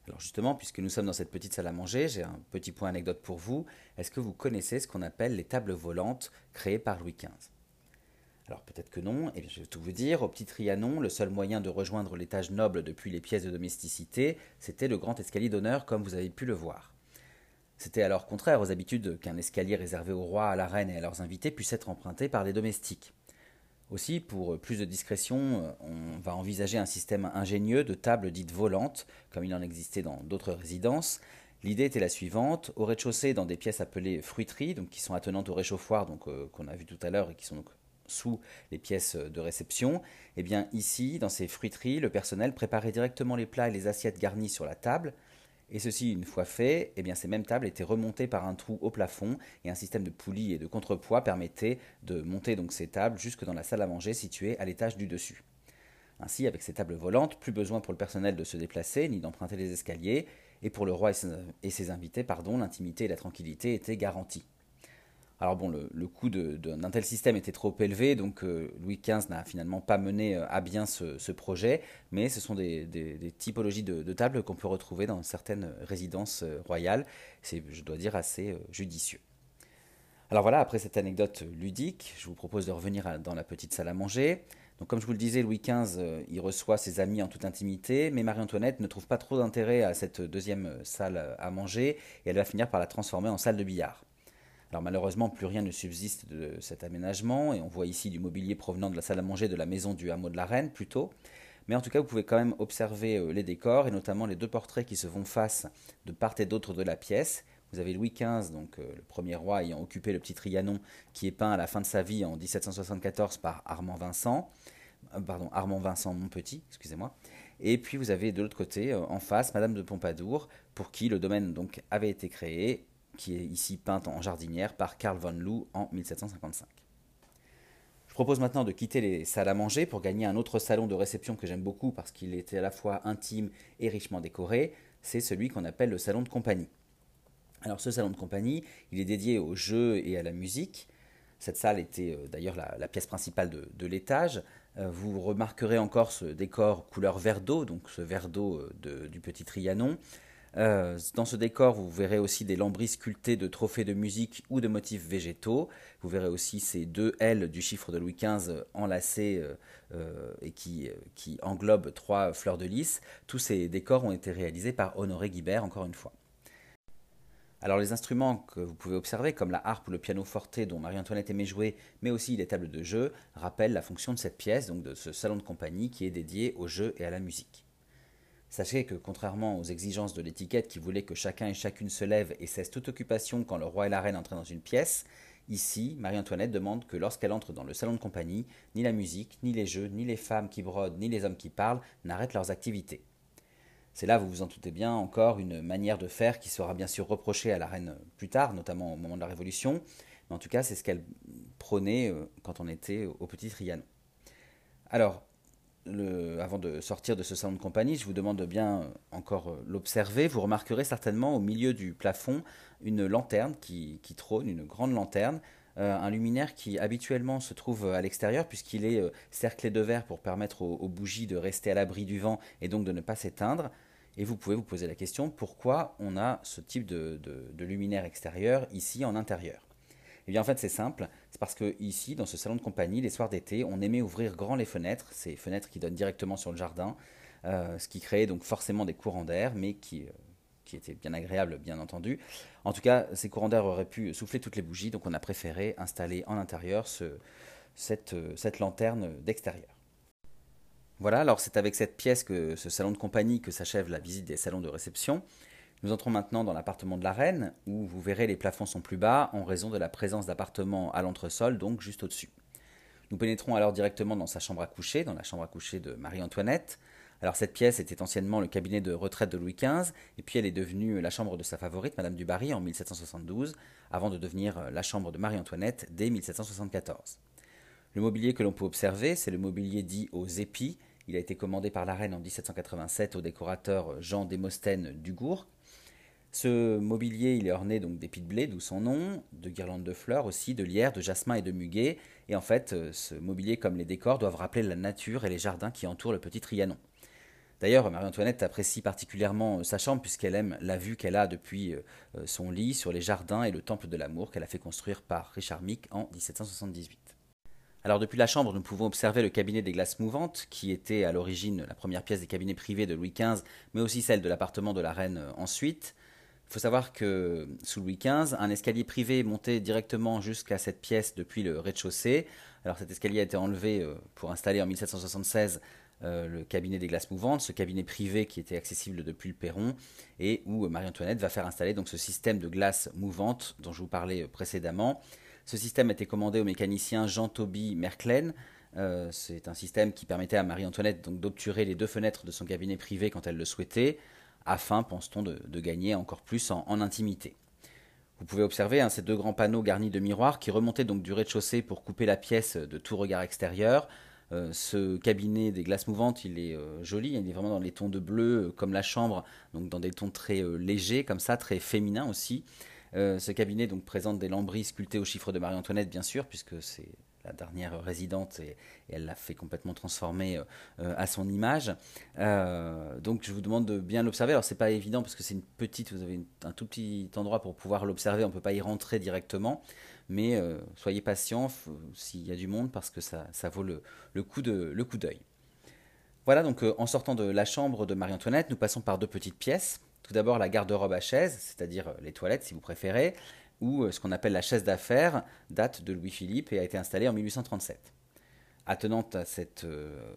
Alors justement, puisque nous sommes dans cette petite salle à manger, j'ai un petit point anecdote pour vous. Est-ce que vous connaissez ce qu'on appelle les tables volantes créées par Louis XV alors peut-être que non, et eh je vais tout vous dire, au Petit Trianon, le seul moyen de rejoindre l'étage noble depuis les pièces de domesticité, c'était le grand escalier d'honneur comme vous avez pu le voir. C'était alors contraire aux habitudes qu'un escalier réservé au roi, à la reine et à leurs invités puisse être emprunté par des domestiques. Aussi, pour plus de discrétion, euh, on va envisager un système ingénieux de tables dites volantes, comme il en existait dans d'autres résidences. L'idée était la suivante au rez-de-chaussée, dans des pièces appelées fruiteries, donc qui sont attenantes au réchauffoir, donc euh, qu'on a vu tout à l'heure et qui sont donc sous les pièces de réception. Et eh bien ici, dans ces fruiteries, le personnel préparait directement les plats et les assiettes garnies sur la table. Et ceci, une fois fait, eh bien, ces mêmes tables étaient remontées par un trou au plafond et un système de poulies et de contrepoids permettait de monter donc ces tables jusque dans la salle à manger située à l'étage du dessus. Ainsi, avec ces tables volantes, plus besoin pour le personnel de se déplacer ni d'emprunter les escaliers, et pour le roi et ses invités, pardon, l'intimité et la tranquillité étaient garanties. Alors bon, le, coût d'un tel système était trop élevé, donc euh, Louis XV n'a finalement pas mené euh, à bien ce, projet, mais ce sont des, typologies de, tables qu'on peut retrouver dans certaines résidences euh, royales. C'est, je dois dire, assez judicieux. Alors voilà, après cette anecdote ludique, je vous propose de revenir dans la petite salle à manger. Donc comme je vous le disais, Louis XV, il reçoit ses amis en toute intimité, mais Marie-Antoinette ne trouve pas trop d'intérêt à cette deuxième salle à manger, et elle va finir par la transformer en salle de billard. Alors malheureusement, plus rien ne subsiste de cet aménagement, et on voit ici du mobilier provenant de la salle à manger de la maison du hameau de la Reine plutôt. Mais en tout cas, vous pouvez quand même observer euh, les décors, et notamment les deux portraits qui se font face de part et d'autre de la pièce. Vous avez Louis XV, donc euh, le premier roi ayant occupé le petit Trianon, qui est peint à la fin de sa vie en 1774 par Armand Vincent, euh, pardon, Armand Vincent Montpetit, excusez-moi. Et puis vous avez de l'autre côté, en face, Madame de Pompadour, pour qui le domaine donc avait été créé qui est ici peinte en jardinière par Karl von Loo en 1755. Je propose maintenant de quitter les salles à manger pour gagner un autre salon de réception que j'aime beaucoup parce qu'il était à la fois intime et richement décoré, c'est celui qu'on appelle le salon de compagnie. Alors ce salon de compagnie, il est dédié au jeu et à la musique. Cette salle était euh, d'ailleurs la, pièce principale de, l'étage. Euh, vous remarquerez encore ce décor couleur vert d'eau, donc ce verre d'eau euh, du petit Trianon. Euh, dans ce décor, vous verrez aussi des lambris sculptés de trophées de musique ou de motifs végétaux. Vous verrez aussi ces deux L du chiffre de Louis XV enlacés euh, euh, et qui, qui englobent trois fleurs de lys. Tous ces décors ont été réalisés par Honoré Guibert, encore une fois. Alors les instruments que vous pouvez observer, comme la harpe ou le piano forte dont Marie-Antoinette aimait jouer, mais aussi les tables de jeu, rappellent la fonction de cette pièce, donc de ce salon de compagnie qui est dédié au jeu et à la musique. Sachez que contrairement aux exigences de l'étiquette qui voulait que chacun et chacune se lève et cesse toute occupation quand le roi et la reine entraient dans une pièce, ici, Marie-Antoinette demande que lorsqu'elle entre dans le salon de compagnie, ni la musique, ni les jeux, ni les femmes qui brodent, ni les hommes qui parlent n'arrêtent leurs activités. C'est là, vous vous en doutez bien, encore une manière de faire qui sera bien sûr reprochée à la reine plus tard, notamment au moment de la Révolution, mais en tout cas c'est ce qu'elle prônait euh, quand on était au Petit Trianon. Alors, avant de sortir de ce salon de compagnie, je vous demande de bien euh, encore euh, l'observer. Vous remarquerez certainement au milieu du plafond une lanterne qui, trône, une grande lanterne, euh, un luminaire qui habituellement se trouve à l'extérieur puisqu'il est cerclé de verre pour permettre aux, bougies de rester à l'abri du vent et donc de ne pas s'éteindre. Et vous pouvez vous poser la question pourquoi on a ce type de luminaire extérieur ici en intérieur? Eh bien, en fait, c'est simple. C'est parce que ici, dans ce salon de compagnie, les soirs d'été, on aimait ouvrir grand les fenêtres, ces fenêtres qui donnent directement sur le jardin, euh, ce qui créait donc forcément des courants d'air, mais qui, euh, qui étaient bien agréables, bien entendu. En tout cas, ces courants d'air auraient pu souffler toutes les bougies, donc on a préféré installer en intérieur ce, cette, euh, cette lanterne d'extérieur. Voilà, alors c'est avec cette pièce que ce salon de compagnie que s'achève la visite des salons de réception. Nous entrons maintenant dans l'appartement de la reine, où vous verrez les plafonds sont plus bas en raison de la présence d'appartements à l'entresol, donc juste au-dessus. Nous pénétrons alors directement dans sa chambre à coucher, dans la chambre à coucher de Marie-Antoinette. Alors cette pièce était anciennement le cabinet de retraite de Louis XV, et puis elle est devenue la chambre de sa favorite, Madame du Barry, en 1772, avant de devenir la chambre de Marie-Antoinette dès 1774. Le mobilier que l'on peut observer, c'est le mobilier dit aux épis. Il a été commandé par la reine en 1787 au décorateur Jean Démosthène Dugour, ce mobilier, il est orné donc d'épis de blé, d'où son nom, de guirlandes de fleurs aussi, de lierre, de jasmin et de muguet. Et en fait, euh, ce mobilier comme les décors doivent rappeler la nature et les jardins qui entourent le petit Trianon. D'ailleurs, Marie-Antoinette apprécie particulièrement euh, sa chambre puisqu'elle aime la vue qu'elle a depuis euh, son lit sur les jardins et le temple de l'amour qu'elle a fait construire par Richard Mick en 1778. Alors depuis la chambre, nous pouvons observer le cabinet des glaces mouvantes, qui était à l'origine la première pièce des cabinets privés de Louis XV, mais aussi celle de l'appartement de la reine ensuite. Il faut savoir que sous Louis XV, un escalier privé montait directement jusqu'à cette pièce depuis le rez-de-chaussée. Alors cet escalier a été enlevé euh, pour installer en 1776 euh, le cabinet des glaces mouvantes, ce cabinet privé qui était accessible depuis le perron et où Marie-Antoinette va faire installer donc ce système de glace mouvante dont je vous parlais précédemment. Ce système a été commandé au mécanicien Jean-Toby Merklen. Euh, c'est un système qui permettait à Marie-Antoinette d'obturer les deux fenêtres de son cabinet privé quand elle le souhaitait afin, pense-t-on, de, gagner encore plus en, intimité. Vous pouvez observer hein, ces deux grands panneaux garnis de miroirs qui remontaient donc du rez-de-chaussée pour couper la pièce de tout regard extérieur. ce cabinet des glaces mouvantes, il est joli, il est vraiment dans les tons de bleu comme la chambre, donc dans des tons très légers comme ça, très féminins aussi. ce cabinet donc présente des lambris sculptés au chiffre de Marie-Antoinette bien sûr, puisque c'est la dernière résidente et, elle l'a fait complètement transformer euh, euh, à son image. Euh, donc je vous demande de bien l'observer. Alors c'est pas évident parce que c'est une petite, vous avez un tout petit endroit pour pouvoir l'observer. On peut pas y rentrer directement, mais soyez patient s'il y a du monde parce que ça, vaut le, le coup d'œil. Voilà donc en sortant de la chambre de Marie-Antoinette, nous passons par deux petites pièces. Tout d'abord la garde-robe à chaise, c'est-à-dire les toilettes si vous préférez, où euh, ce qu'on appelle la chaise d'affaires date de Louis-Philippe et a été installée en 1837. Attenante à cette euh,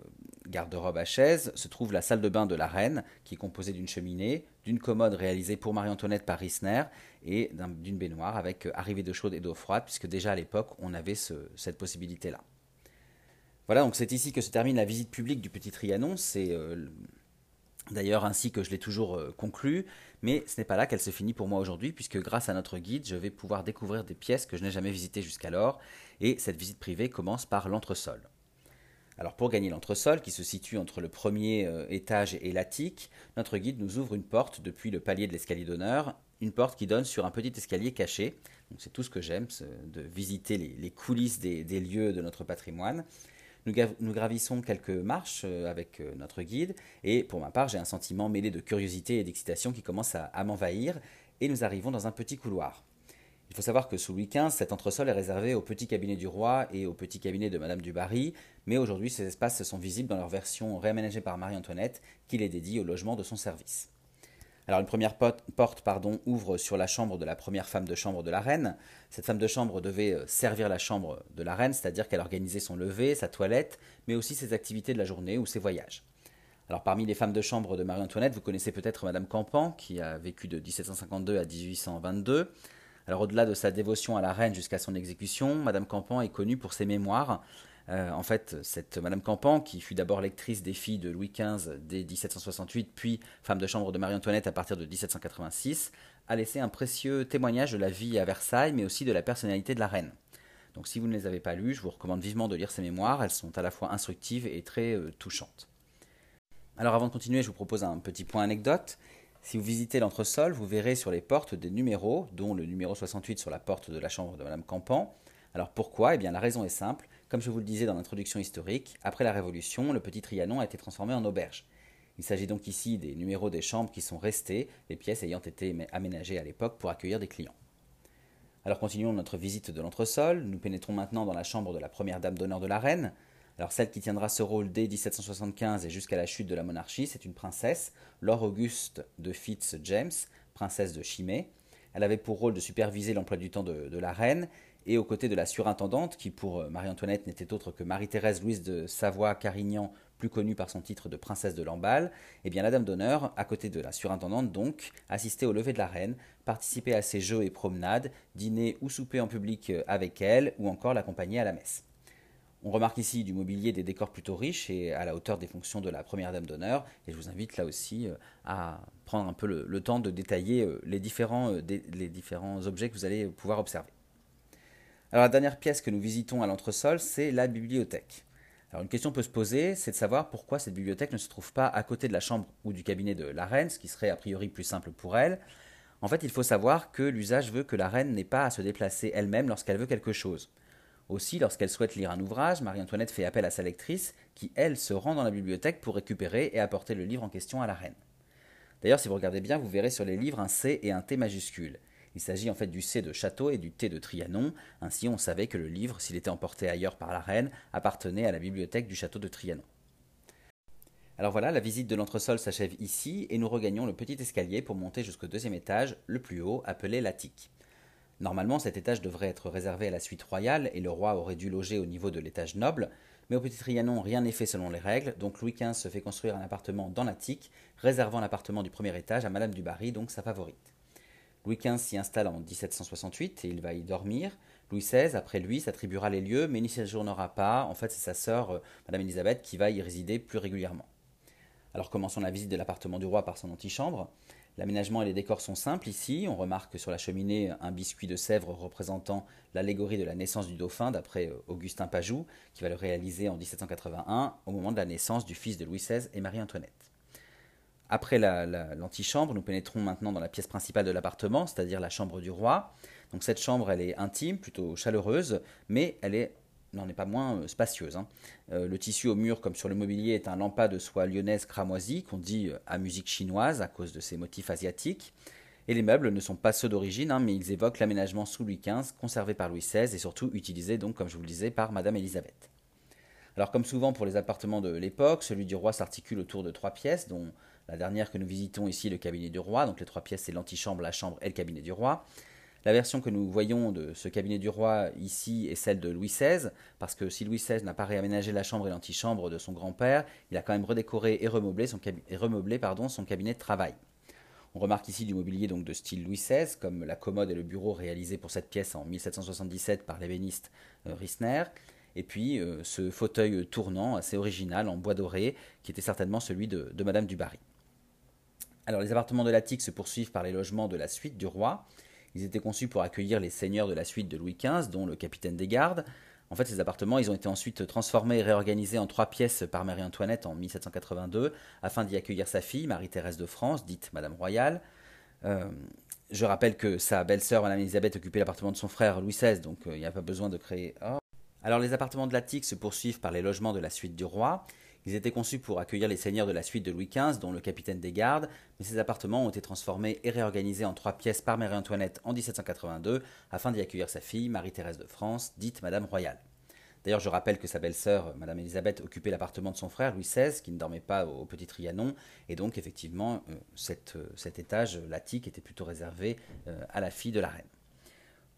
garde-robe à chaise se trouve la salle de bain de la reine, qui est composée d'une cheminée, d'une commode réalisée pour Marie-Antoinette par Risner et d'une baignoire avec euh, arrivée d'eau chaude et d'eau froide, puisque déjà à l'époque on avait cette possibilité-là. Voilà, donc c'est ici que se termine la visite publique du Petit Trianon. C'est d'ailleurs ainsi que je l'ai toujours conclu. Mais ce n'est pas là qu'elle se finit pour moi aujourd'hui, puisque grâce à notre guide, je vais pouvoir découvrir des pièces que je n'ai jamais visitées jusqu'alors, et cette visite privée commence par l'entresol. Alors pour gagner l'entresol, qui se situe entre le premier euh, étage et l'attique, notre guide nous ouvre une porte depuis le palier de l'escalier d'honneur, une porte qui donne sur un petit escalier caché. C'est tout ce que j'aime, de visiter les, coulisses des, lieux de notre patrimoine. Nous, gravissons quelques marches euh, avec euh, notre guide, et pour ma part, j'ai un sentiment mêlé de curiosité et d'excitation qui commence à, m'envahir, et nous arrivons dans un petit couloir. Il faut savoir que sous Louis XV, cet entresol est réservé au petit cabinet du roi et au petit cabinet de Madame du Barry, mais aujourd'hui ces espaces sont visibles dans leur version réaménagée par Marie-Antoinette, qui les dédie au logement de son service. Alors une première porte pardon, ouvre sur la chambre de la première femme de chambre de la reine. Cette femme de chambre devait euh, servir la chambre de la reine, c'est-à-dire qu'elle organisait son lever, sa toilette, mais aussi ses activités de la journée ou ses voyages. Alors parmi les femmes de chambre de Marie-Antoinette, vous connaissez peut-être Madame Campan, qui a vécu de 1752 à 1822. Alors au-delà de sa dévotion à la reine jusqu'à son exécution, Madame Campan est connue pour ses mémoires euh, en fait, cette Madame Campan, qui fut d'abord lectrice des filles de Louis XV dès 1768, puis femme de chambre de Marie-Antoinette à partir de 1786, a laissé un précieux témoignage de la vie à Versailles, mais aussi de la personnalité de la reine. Donc si vous ne les avez pas lues, je vous recommande vivement de lire ces mémoires, elles sont à la fois instructives et très euh, touchantes. Alors avant de continuer, je vous propose un petit point anecdote. Si vous visitez l'entresol, vous verrez sur les portes des numéros, dont le numéro 68 sur la porte de la chambre de Madame Campan. Alors pourquoi? Eh bien la raison est simple, comme je vous le disais dans l'introduction historique, après la Révolution, le petit Trianon a été transformé en auberge. Il s'agit donc ici des numéros des chambres qui sont restés, les pièces ayant été aménagées à l'époque pour accueillir des clients. Alors continuons notre visite de l'entresol. Nous pénétrons maintenant dans la chambre de la première dame d'honneur de la reine. Alors celle qui tiendra ce rôle dès 1775 et jusqu'à la chute de la monarchie, c'est une princesse, Laure Auguste de Fitz James, princesse de Chimay. Elle avait pour rôle de superviser l'emploi du temps de, de la reine et aux côtés de la surintendante, qui pour euh, Marie-Antoinette n'était autre que Marie-Thérèse Louise de Savoie-Carignan, plus connue par son titre de princesse de Lamballe, eh bien la dame d'honneur, à côté de la surintendante donc, assistait au lever de la reine, participait à ses jeux et promenades, dîner ou souper en public euh, avec elle, ou encore l'accompagner à la messe. On remarque ici du mobilier des décors plutôt riches et à la hauteur des fonctions de la première dame d'honneur. Et je vous invite là aussi euh, à prendre un peu le, temps de détailler les différents objets que vous allez pouvoir observer. Alors la dernière pièce que nous visitons à l'entresol, c'est la bibliothèque. Alors une question peut se poser, c'est de savoir pourquoi cette bibliothèque ne se trouve pas à côté de la chambre ou du cabinet de la reine, ce qui serait a priori plus simple pour elle. En fait, il faut savoir que l'usage veut que la reine n'ait pas à se déplacer elle-même lorsqu'elle veut quelque chose. Aussi, lorsqu'elle souhaite lire un ouvrage, Marie-Antoinette fait appel à sa lectrice, qui, elle, se rend dans la bibliothèque pour récupérer et apporter le livre en question à la reine. D'ailleurs, si vous regardez bien, vous verrez sur les livres un C et un T majuscules. Il s'agit en fait du C de Château et du T de Trianon. Ainsi, on savait que le livre, s'il était emporté ailleurs par la reine, appartenait à la bibliothèque du château de Trianon. Alors voilà, la visite de l'entresol s'achève ici et nous regagnons le petit escalier pour monter jusqu'au deuxième étage, le plus haut, appelé l'attique. Normalement, cet étage devrait être réservé à la suite royale et le roi aurait dû loger au niveau de l'étage noble, mais au Petit Trianon, rien n'est fait selon les règles, donc Louis XV se fait construire un appartement dans l'attique, réservant l'appartement du premier étage à Madame du Barry, donc sa favorite. Louis XV s'y installe en 1768 et il va y dormir. Louis XVI, après lui, s'attribuera les lieux, mais n'y séjournera pas. En fait, c'est sa sœur, euh, Madame Elisabeth, qui va y résider plus régulièrement. Alors commençons la visite de l'appartement du roi par son antichambre. L'aménagement et les décors sont simples ici. On remarque sur la cheminée un biscuit de Sèvres représentant l'allégorie de la naissance du dauphin d'après euh, Augustin Pajou, qui va le réaliser en 1781 au moment de la naissance du fils de Louis XVI et Marie-Antoinette. Après l'antichambre, nous pénétrons maintenant dans la pièce principale de l'appartement, c'est-à-dire la chambre du roi. Donc cette chambre, elle est intime, plutôt chaleureuse, mais elle est n'en est pas moins euh, spacieuse. Hein. Euh, le tissu au mur, comme sur le mobilier, est un lampas de soie lyonnaise cramoisie qu'on dit euh, à musique chinoise à cause de ses motifs asiatiques. Et les meubles ne sont pas ceux d'origine, hein, mais ils évoquent l'aménagement sous Louis XV, conservé par Louis XVI et surtout utilisé, donc, comme je vous le disais, par Madame Elisabeth. Alors, comme souvent pour les appartements de l'époque, celui du roi s'articule autour de trois pièces, dont la dernière que nous visitons ici, le cabinet du roi. Donc, les trois pièces, c'est l'antichambre, la chambre et le cabinet du roi. La version que nous voyons de ce cabinet du roi ici est celle de Louis XVI, parce que si Louis XVI n'a pas réaménagé la chambre et l'antichambre de son grand-père, il a quand même redécoré et remeublé son, cabinet de travail. On remarque ici du mobilier donc de style Louis XVI, comme la commode et le bureau réalisés pour cette pièce en 1777 par l'ébéniste euh, Rissner, et puis euh, ce fauteuil tournant assez original en bois doré, qui était certainement celui de, de Madame du Barry. Alors les appartements de l'attique se poursuivent par les logements de la suite du roi, ils étaient conçus pour accueillir les seigneurs de la suite de Louis XV, dont le capitaine des gardes. En fait, ces appartements, ils ont été ensuite transformés et réorganisés en trois pièces par Marie-Antoinette en 1782, afin d'y accueillir sa fille, Marie-Thérèse de France, dite Madame Royale. Euh, je rappelle que sa belle-sœur, Madame Elisabeth, occupait l'appartement de son frère Louis XVI, donc euh, il n'y a pas besoin de créer. Oh. Alors les appartements de l'attique se poursuivent par les logements de la suite du roi. Ils étaient conçus pour accueillir les seigneurs de la suite de Louis XV, dont le capitaine des gardes, mais ces appartements ont été transformés et réorganisés en trois pièces par Marie-Antoinette en 1782, afin d'y accueillir sa fille, Marie-Thérèse de France, dite Madame Royale. D'ailleurs, je rappelle que sa belle-sœur, Madame Elisabeth, occupait l'appartement de son frère, Louis XVI, qui ne dormait pas au Petit Trianon, et donc effectivement, euh, euh, cet étage, l'attique, était plutôt réservé euh, à la fille de la reine.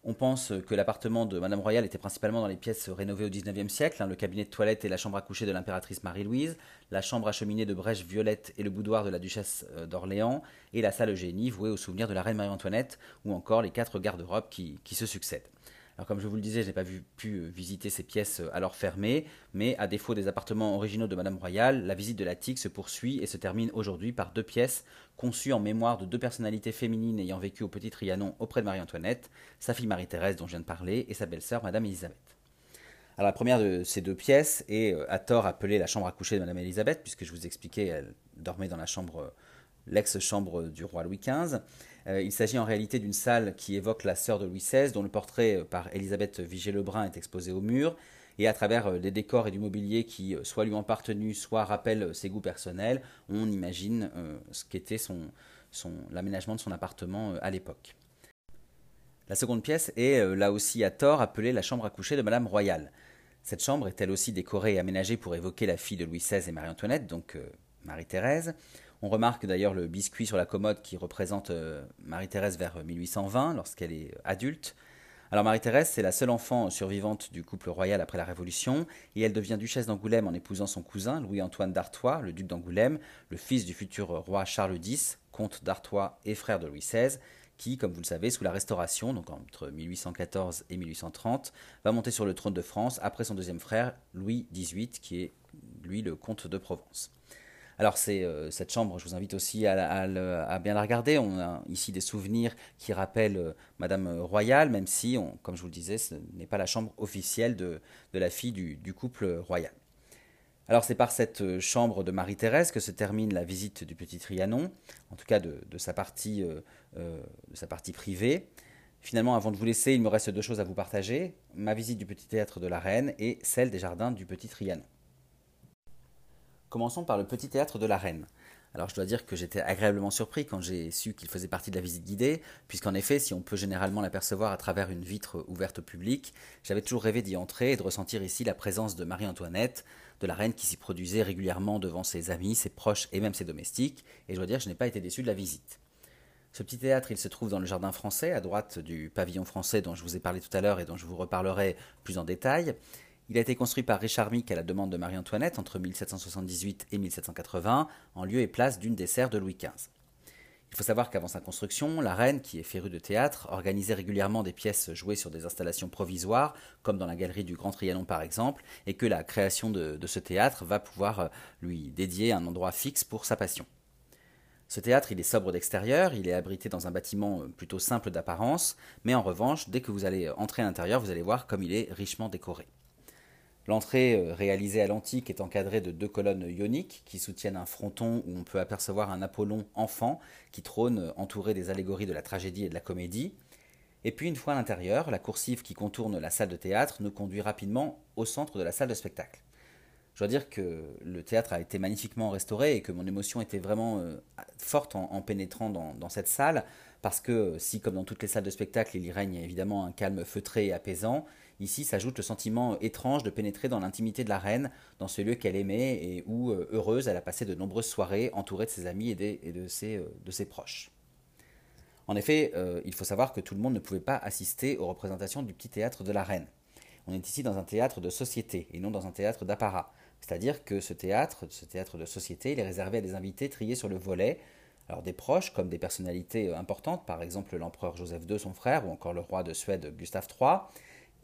On pense que l'appartement de Madame Royale était principalement dans les pièces rénovées au XIXe siècle, hein, le cabinet de toilette et la chambre à coucher de l'impératrice Marie-Louise, la chambre à cheminée de Brèche Violette et le boudoir de la duchesse euh, d'Orléans, et la salle Eugénie vouée au souvenir de la reine Marie-Antoinette, ou encore les quatre garde-robes qui se succèdent. Alors comme je vous le disais, je n'ai pas pu euh, visiter ces pièces euh, alors fermées, mais à défaut des appartements originaux de Madame Royale, la visite de l'attique se poursuit et se termine aujourd'hui par deux pièces conçues en mémoire de deux personnalités féminines ayant vécu au Petit Trianon auprès de Marie-Antoinette, sa fille Marie-Thérèse dont je viens de parler et sa belle-sœur Madame Elisabeth. Alors la première de ces deux pièces est euh, à tort appelée la chambre à coucher de Madame Elisabeth, puisque je vous expliquais, elle dormait dans la chambre, l'ex-chambre du roi Louis XV. Euh, il s'agit en réalité d'une salle qui évoque la sœur de Louis XVI, dont le portrait euh, par Elisabeth Vigée-Lebrun est exposé au mur, et à travers euh, les décors et du mobilier qui soit lui ont appartenu, soit rappellent ses goûts personnels, on imagine ce qu'était l'aménagement de son appartement à l'époque. La seconde pièce est, là aussi à tort, appelée la chambre à coucher de Madame Royale. Cette chambre est elle aussi décorée et aménagée pour évoquer la fille de Louis XVI et Marie-Antoinette, donc Marie-Thérèse. On remarque d'ailleurs le biscuit sur la commode qui représente euh, Marie-Thérèse vers 1820 lorsqu'elle est adulte. Alors Marie-Thérèse, c'est la seule enfant survivante du couple royal après la Révolution, et elle devient duchesse d'Angoulême en épousant son cousin, Louis-Antoine d'Artois, le duc d'Angoulême, le fils du futur roi Charles X, comte d'Artois et frère de Louis XVI, qui, comme vous le savez, sous la Restauration, donc entre 1814 et 1830, va monter sur le trône de France après son deuxième frère, Louis XVIII, qui est lui le comte de Provence. Alors c'est euh, cette chambre, je vous invite aussi à, bien la regarder. On a ici des souvenirs qui rappellent euh, Madame Royale, même si, comme je vous le disais, ce n'est pas la chambre officielle de, la fille du, couple royal. Alors c'est par cette euh, chambre de Marie-Thérèse que se termine la visite du Petit Trianon, en tout cas de sa partie privée. Finalement, avant de vous laisser, il me reste deux choses à vous partager, ma visite du Petit Théâtre de la Reine et celle des jardins du Petit Trianon. Commençons par le petit théâtre de la Reine. Alors je dois dire que j'étais agréablement surpris quand j'ai su qu'il faisait partie de la visite guidée, puisqu'en effet, si on peut généralement l'apercevoir à travers une vitre ouverte au public, j'avais toujours rêvé d'y entrer et de ressentir ici la présence de Marie-Antoinette, de la reine qui s'y produisait régulièrement devant ses amis, ses proches et même ses domestiques, et je dois dire que je n'ai pas été déçu de la visite. Ce petit théâtre, il se trouve dans le jardin français, à droite du pavillon français dont je vous ai parlé tout à l'heure et dont je vous reparlerai plus en détail. Il a été construit par Richard Mick à la demande de Marie-Antoinette entre 1778 et 1780, en lieu et place d'une des serres de Louis XV. Il faut savoir qu'avant sa construction, la reine, qui est férue de théâtre, organisait régulièrement des pièces jouées sur des installations provisoires, comme dans la galerie du Grand Trianon par exemple, et que la création de, ce théâtre va pouvoir euh, lui dédier un endroit fixe pour sa passion. Ce théâtre, il est sobre d'extérieur, il est abrité dans un bâtiment euh, plutôt simple d'apparence, mais en revanche, dès que vous allez entrer à l'intérieur, vous allez voir comme il est richement décoré. L'entrée euh, réalisée à l'antique est encadrée de deux colonnes ioniques qui soutiennent un fronton où on peut apercevoir un Apollon enfant qui trône euh, entouré des allégories de la tragédie et de la comédie. Et puis une fois à l'intérieur, la coursive qui contourne la salle de théâtre nous conduit rapidement au centre de la salle de spectacle. Je dois dire que le théâtre a été magnifiquement restauré et que mon émotion était vraiment euh, forte en, pénétrant dans, cette salle, parce que si, comme dans toutes les salles de spectacle, il y règne évidemment un calme feutré et apaisant, ici s'ajoute le sentiment étrange de pénétrer dans l'intimité de la reine, dans ce lieu qu'elle aimait et où, euh, heureuse, elle a passé de nombreuses soirées entourée de ses amis et, de, ses, euh, de, ses, proches. En effet, il faut savoir que tout le monde ne pouvait pas assister aux représentations du petit théâtre de la reine. On est ici dans un théâtre de société et non dans un théâtre d'apparat. C'est-à-dire que ce théâtre, ce théâtre de société, est réservé à des invités triés sur le volet, alors des proches comme des personnalités euh, importantes, par exemple l'empereur Joseph II, son frère, ou encore le roi de Suède Gustave III.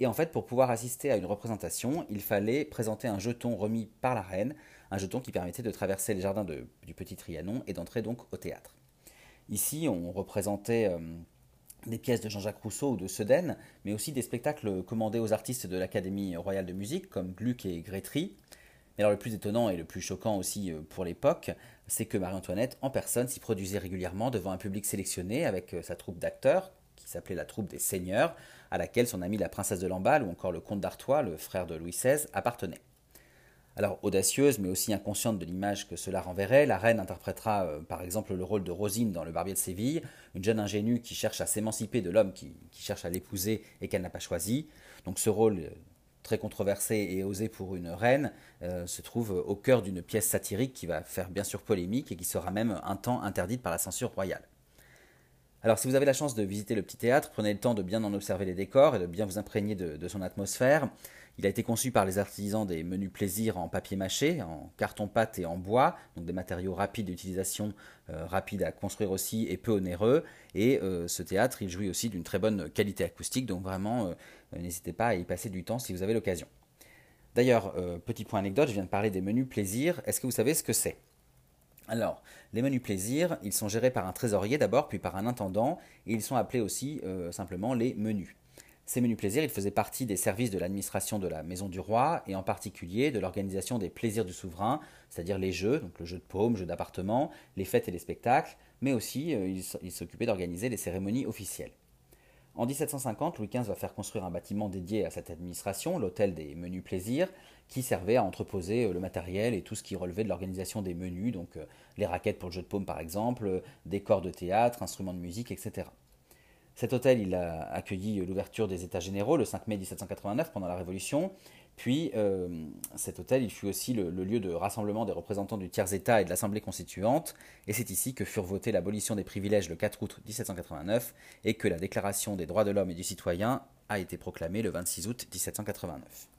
Et en fait, pour pouvoir assister à une représentation, il fallait présenter un jeton remis par la reine, un jeton qui permettait de traverser les jardins du Petit Trianon et d'entrer donc au théâtre. Ici, on représentait euh, des pièces de Jean-Jacques Rousseau ou de Sedaine, mais aussi des spectacles commandés aux artistes de l'Académie royale de musique, comme Gluck et Grétry. Mais alors le plus étonnant et le plus choquant aussi euh, pour l'époque, c'est que Marie-Antoinette en personne s'y produisait régulièrement devant un public sélectionné avec euh, sa troupe d'acteurs, qui s'appelait la troupe des seigneurs, à laquelle son amie la princesse de Lamballe ou encore le comte d'Artois, le frère de Louis XVI, appartenaient. Alors audacieuse mais aussi inconsciente de l'image que cela renverrait, la reine interprétera euh, par exemple le rôle de Rosine dans Le Barbier de Séville, une jeune ingénue qui cherche à s'émanciper de l'homme qui, cherche à l'épouser et qu'elle n'a pas choisi. Donc ce rôle très controversé et osé pour une reine, euh, se trouve au cœur d'une pièce satirique qui va faire bien sûr polémique et qui sera même un temps interdite par la censure royale. Alors si vous avez la chance de visiter le petit théâtre, prenez le temps de bien en observer les décors et de bien vous imprégner de son atmosphère. Il a été conçu par les artisans des menus plaisirs en papier mâché, en carton-pâte et en bois, donc des matériaux rapides d'utilisation, euh, rapides à construire aussi et peu onéreux. Et euh, ce théâtre, il jouit aussi d'une très bonne qualité acoustique, donc vraiment, euh, n'hésitez pas à y passer du temps si vous avez l'occasion. D'ailleurs, petit point anecdote, je viens de parler des menus plaisirs. Est-ce que vous savez ce que c'est? Alors, les menus plaisirs, ils sont gérés par un trésorier d'abord, puis par un intendant, et ils sont appelés aussi simplement les menus. Ces menus plaisirs, ils faisaient partie des services de l'administration de la Maison du Roi et en particulier de l'organisation des plaisirs du souverain, c'est-à-dire les jeux, donc le jeu de paume, jeu d'appartement, les fêtes et les spectacles, mais aussi euh, il, s'occupait d'organiser les cérémonies officielles. En 1750, Louis XV va faire construire un bâtiment dédié à cette administration, l'hôtel des menus plaisirs, qui servait à entreposer euh, le matériel et tout ce qui relevait de l'organisation des menus, donc euh, les raquettes pour le jeu de paume par exemple, décors de théâtre, instruments de musique, etc. Cet hôtel, il a accueilli l'ouverture des États généraux le 5 mai 1789 pendant la Révolution. Puis euh, cet hôtel, il fut aussi le, lieu de rassemblement des représentants du tiers-État et de l'Assemblée constituante. Et c'est ici que furent votées l'abolition des privilèges le 4 août 1789 et que la Déclaration des droits de l'homme et du citoyen a été proclamée le 26 août 1789.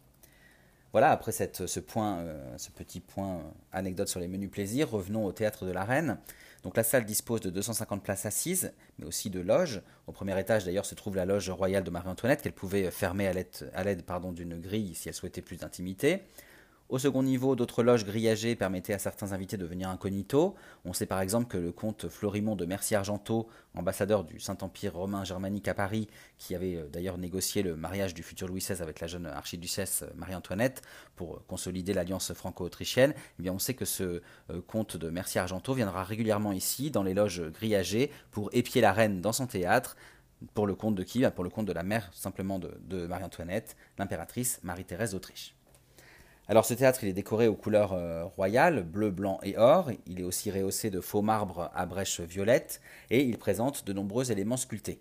Voilà, après ce, point, euh, ce petit point euh, anecdote sur les menus plaisirs, revenons au théâtre de la Reine. Donc la salle dispose de 250 places assises, mais aussi de loges. Au premier étage d'ailleurs se trouve la loge royale de Marie-Antoinette qu'elle pouvait fermer à l'aide d'une grille si elle souhaitait plus d'intimité. Au second niveau, d'autres loges grillagées permettaient à certains invités de venir incognito. On sait par exemple que le comte Florimond de Mercier-Argenteau, ambassadeur du Saint-Empire romain germanique à Paris, qui avait euh, d'ailleurs négocié le mariage du futur Louis XVI avec la jeune archiduchesse euh, Marie-Antoinette pour euh, consolider l'alliance franco-autrichienne, eh bien on sait que ce comte de Mercier-Argenteau viendra régulièrement ici, dans les loges grillagées, pour épier la reine dans son théâtre, pour le compte de qui? Bah, Pour le compte de la mère simplement de Marie-Antoinette, l'impératrice Marie-Thérèse d'Autriche. Alors ce théâtre, il est décoré aux couleurs euh, royales, bleu, blanc et or. Il est aussi rehaussé de faux marbre à brèche violette et il présente de nombreux éléments sculptés.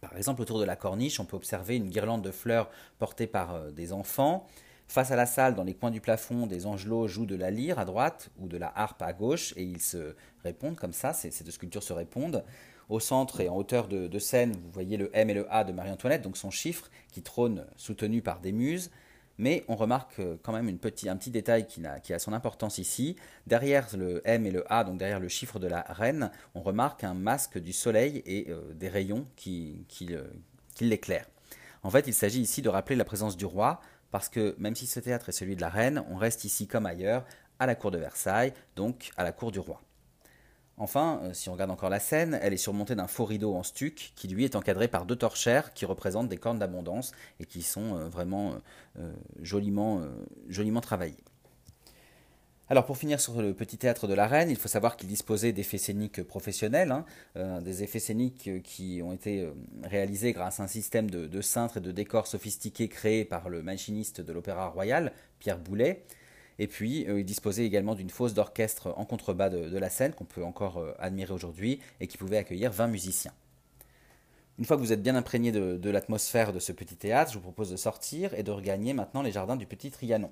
Par exemple, autour de la corniche, on peut observer une guirlande de fleurs portée par euh, des enfants. Face à la salle, dans les coins du plafond, des angelots jouent de la lyre à droite ou de la harpe à gauche et ils se répondent comme ça, ces, deux sculptures se répondent. Au centre et en hauteur de scène, vous voyez le M et le A de Marie-Antoinette, donc son chiffre, qui trône soutenu par des muses. Mais on remarque euh, quand même un petit détail qui a, son importance ici. Derrière le M et le A, donc derrière le chiffre de la reine, on remarque un masque du soleil et euh, des rayons qui, qui l'éclairent. En fait, il s'agit ici de rappeler la présence du roi, parce que même si ce théâtre est celui de la reine, on reste ici comme ailleurs, à la cour de Versailles, donc à la cour du roi. Enfin, euh, si on regarde encore la scène, elle est surmontée d'un faux rideau en stuc qui lui est encadré par deux torchères qui représentent des cornes d'abondance et qui sont euh, vraiment euh, joliment, travaillées. Alors pour finir sur le petit théâtre de la Reine, il faut savoir qu'il disposait d'effets scéniques professionnels, hein, des effets scéniques qui ont été réalisés grâce à un système de, de cintres et de décors sophistiqués créé par le machiniste de l'Opéra Royal, Pierre Boulet, et puis, euh, il disposait également d'une fosse d'orchestre en contrebas de, la scène, qu'on peut encore euh, admirer aujourd'hui, et qui pouvait accueillir 20 musiciens. Une fois que vous êtes bien imprégné de, l'atmosphère de ce petit théâtre, je vous propose de sortir et de regagner maintenant les jardins du Petit Trianon.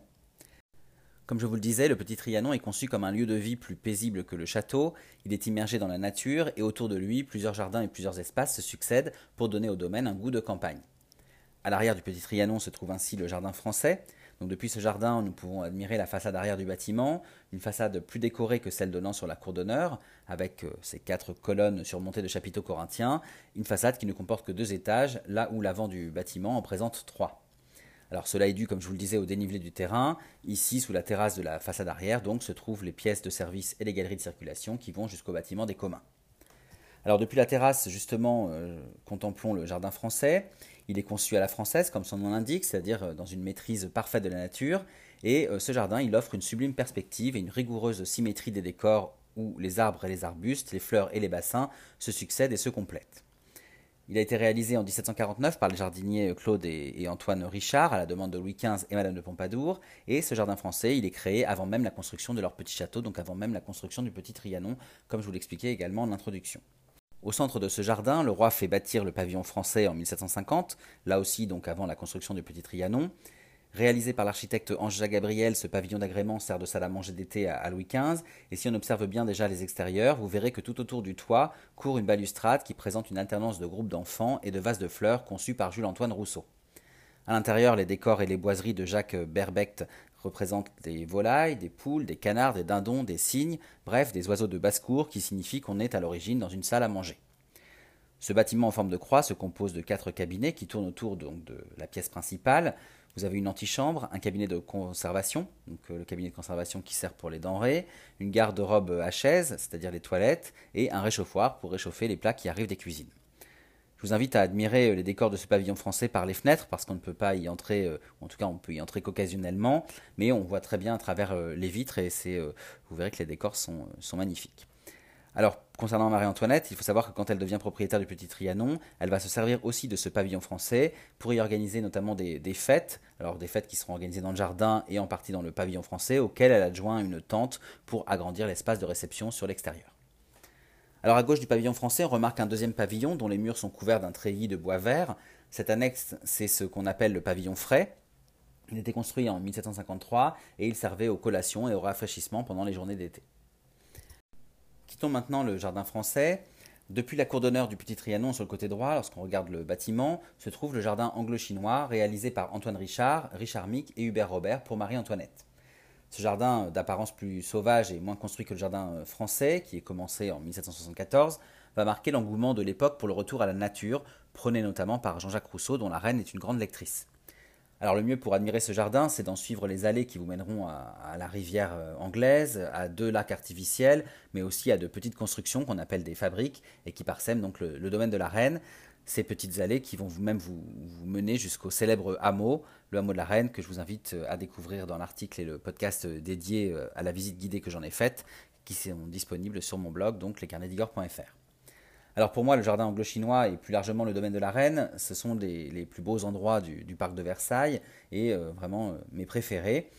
Comme je vous le disais, le Petit Trianon est conçu comme un lieu de vie plus paisible que le château. Il est immergé dans la nature et autour de lui, plusieurs jardins et plusieurs espaces se succèdent pour donner au domaine un goût de campagne. À l'arrière du Petit Trianon se trouve ainsi le jardin français, donc depuis ce jardin, nous pouvons admirer la façade arrière du bâtiment, une façade plus décorée que celle donnant sur la cour d'honneur, avec euh, ses quatre colonnes surmontées de chapiteaux corinthiens, une façade qui ne comporte que deux étages, là où l'avant du bâtiment en présente trois. Alors cela est dû, comme je vous le disais, au dénivelé du terrain. Ici, sous la terrasse de la façade arrière, donc, se trouvent les pièces de service et les galeries de circulation qui vont jusqu'au bâtiment des communs. Alors depuis la terrasse, justement, euh, contemplons le jardin français. Il est conçu à la française, comme son nom l'indique, c'est-à-dire euh, dans une maîtrise parfaite de la nature. Et euh, ce jardin, il offre une sublime perspective et une rigoureuse symétrie des décors où les arbres et les arbustes, les fleurs et les bassins se succèdent et se complètent. Il a été réalisé en 1749 par les jardiniers euh, Claude et, Antoine Richard à la demande de Louis XV et Madame de Pompadour. Et ce jardin français, il est créé avant même la construction de leur petit château, donc avant même la construction du petit Trianon, comme je vous l'expliquais également en introduction. Au centre de ce jardin, le roi fait bâtir le pavillon français en 1750, là aussi donc avant la construction du Petit Trianon. Réalisé par l'architecte Ange-Jacques Gabriel, ce pavillon d'agrément sert de salle à manger d'été à Louis XV, et si on observe bien déjà les extérieurs, vous verrez que tout autour du toit court une balustrade qui présente une alternance de groupes d'enfants et de vases de fleurs conçus par Jules-Antoine Rousseau. À l'intérieur, les décors et les boiseries de Jacques Berbecht représentent des volailles, des poules, des canards, des dindons, des cygnes, bref, des oiseaux de basse-cour qui signifient qu'on est à l'origine dans une salle à manger. Ce bâtiment en forme de croix se compose de quatre cabinets qui tournent autour de la pièce principale. Vous avez une antichambre, un cabinet de conservation, donc euh, le cabinet de conservation qui sert pour les denrées, une garde-robe à chaise, c'est-à-dire les toilettes, et un réchauffoir pour réchauffer les plats qui arrivent des cuisines. Je vous invite à admirer euh, les décors de ce pavillon français par les fenêtres, parce qu'on ne peut pas y entrer, euh, en tout cas on peut y entrer qu'occasionnellement, mais on voit très bien à travers euh, les vitres et c'est, vous verrez que les décors sont, magnifiques. Alors, concernant Marie-Antoinette, il faut savoir que quand elle devient propriétaire du Petit Trianon, elle va se servir aussi de ce pavillon français pour y organiser notamment des, des, fêtes, alors des fêtes qui seront organisées dans le jardin et en partie dans le pavillon français, auquel elle adjoint une tente pour agrandir l'espace de réception sur l'extérieur. Alors à gauche du pavillon français, on remarque un deuxième pavillon dont les murs sont couverts d'un treillis de bois vert. Cet annexe, c'est ce qu'on appelle le pavillon frais. Il était construit en 1753 et il servait aux collations et au rafraîchissement pendant les journées d'été. Quittons maintenant le jardin français. Depuis la cour d'honneur du Petit Trianon sur le côté droit, lorsqu'on regarde le bâtiment, se trouve le jardin anglo-chinois réalisé par Antoine Richard, Richard Mick et Hubert Robert pour Marie-Antoinette. Ce jardin d'apparence plus sauvage et moins construit que le jardin euh, français, qui est commencé en 1774, va marquer l'engouement de l'époque pour le retour à la nature, prôné notamment par Jean-Jacques Rousseau, dont la reine est une grande lectrice. Alors le mieux pour admirer ce jardin, c'est d'en suivre les allées qui vous mèneront à, la rivière euh, anglaise, à deux lacs artificiels, mais aussi à de petites constructions qu'on appelle des fabriques et qui parsèment donc le domaine de la reine ces petites allées qui vont vous-même vous, mener jusqu'au célèbre hameau, le hameau de la Reine, que je vous invite euh, à découvrir dans l'article et le podcast euh, dédié euh, à la visite guidée que j'en ai faite, qui sont disponibles sur mon blog, donc lescarnetsdigor.fr. Alors pour moi, le jardin anglo-chinois et plus largement le domaine de la Reine, ce sont les plus beaux endroits du, parc de Versailles et vraiment mes préférés.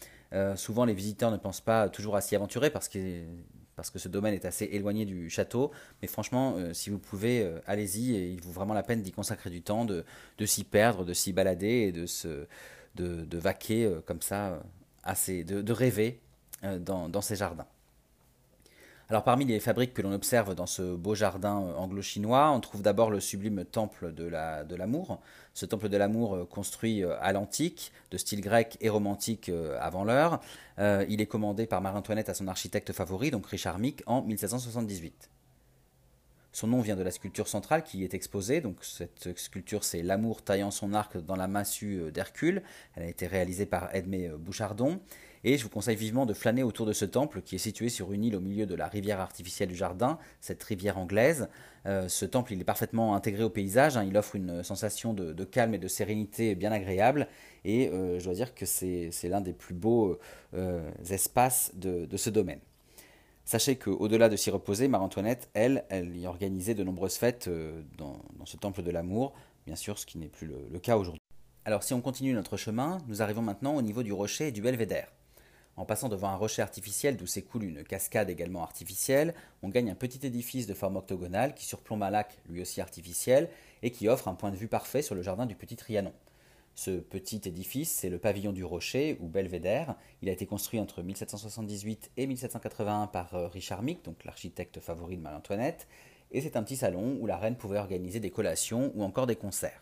souvent, les visiteurs ne pensent pas toujours à s'y aventurer parce que parce que ce domaine est assez éloigné du château. Mais franchement, si vous pouvez, allez-y et il vaut vraiment la peine d'y consacrer du temps, de, s'y perdre, de s'y balader et de, se, de, vaquer euh, comme ça, assez, de, rêver dans ces jardins. Alors parmi les fabriques que l'on observe dans ce beau jardin euh, anglo-chinois, on trouve d'abord le sublime temple de l'amour. La, ce temple de l'amour euh, construit euh, à l'antique, de style grec et romantique avant l'heure. il est commandé par Marie-Antoinette à son architecte favori, donc Richard Mick, en 1778. Son nom vient de la sculpture centrale qui y est exposée. Donc cette sculpture, c'est l'amour taillant son arc dans la massue euh, d'Hercule. Elle a été réalisée par Edmé euh, Bouchardon. Et je vous conseille vivement de flâner autour de ce temple qui est situé sur une île au milieu de la rivière artificielle du jardin, cette rivière anglaise. Euh, ce temple, il est parfaitement intégré au paysage. Hein. il offre une sensation de, calme et de sérénité bien agréable. Et je dois dire que c'est l'un des plus beaux espaces de ce domaine. Sachez qu'au-delà de s'y reposer, Marie-Antoinette, elle, elle y organisait de nombreuses fêtes euh, dans, ce temple de l'amour, bien sûr, ce qui n'est plus le, cas aujourd'hui. Alors si on continue notre chemin, nous arrivons maintenant au niveau du rocher et du belvédère. En passant devant un rocher artificiel d'où s'écoule une cascade également artificielle, on gagne un petit édifice de forme octogonale qui surplombe un lac lui aussi artificiel et qui offre un point de vue parfait sur le jardin du Petit Trianon. Ce petit édifice, c'est le pavillon du Rocher ou Belvédère. Il a été construit entre 1778 et 1781 par euh, Richard Mick, donc l'architecte favori de Marie-Antoinette, et c'est un petit salon où la reine pouvait organiser des collations ou encore des concerts.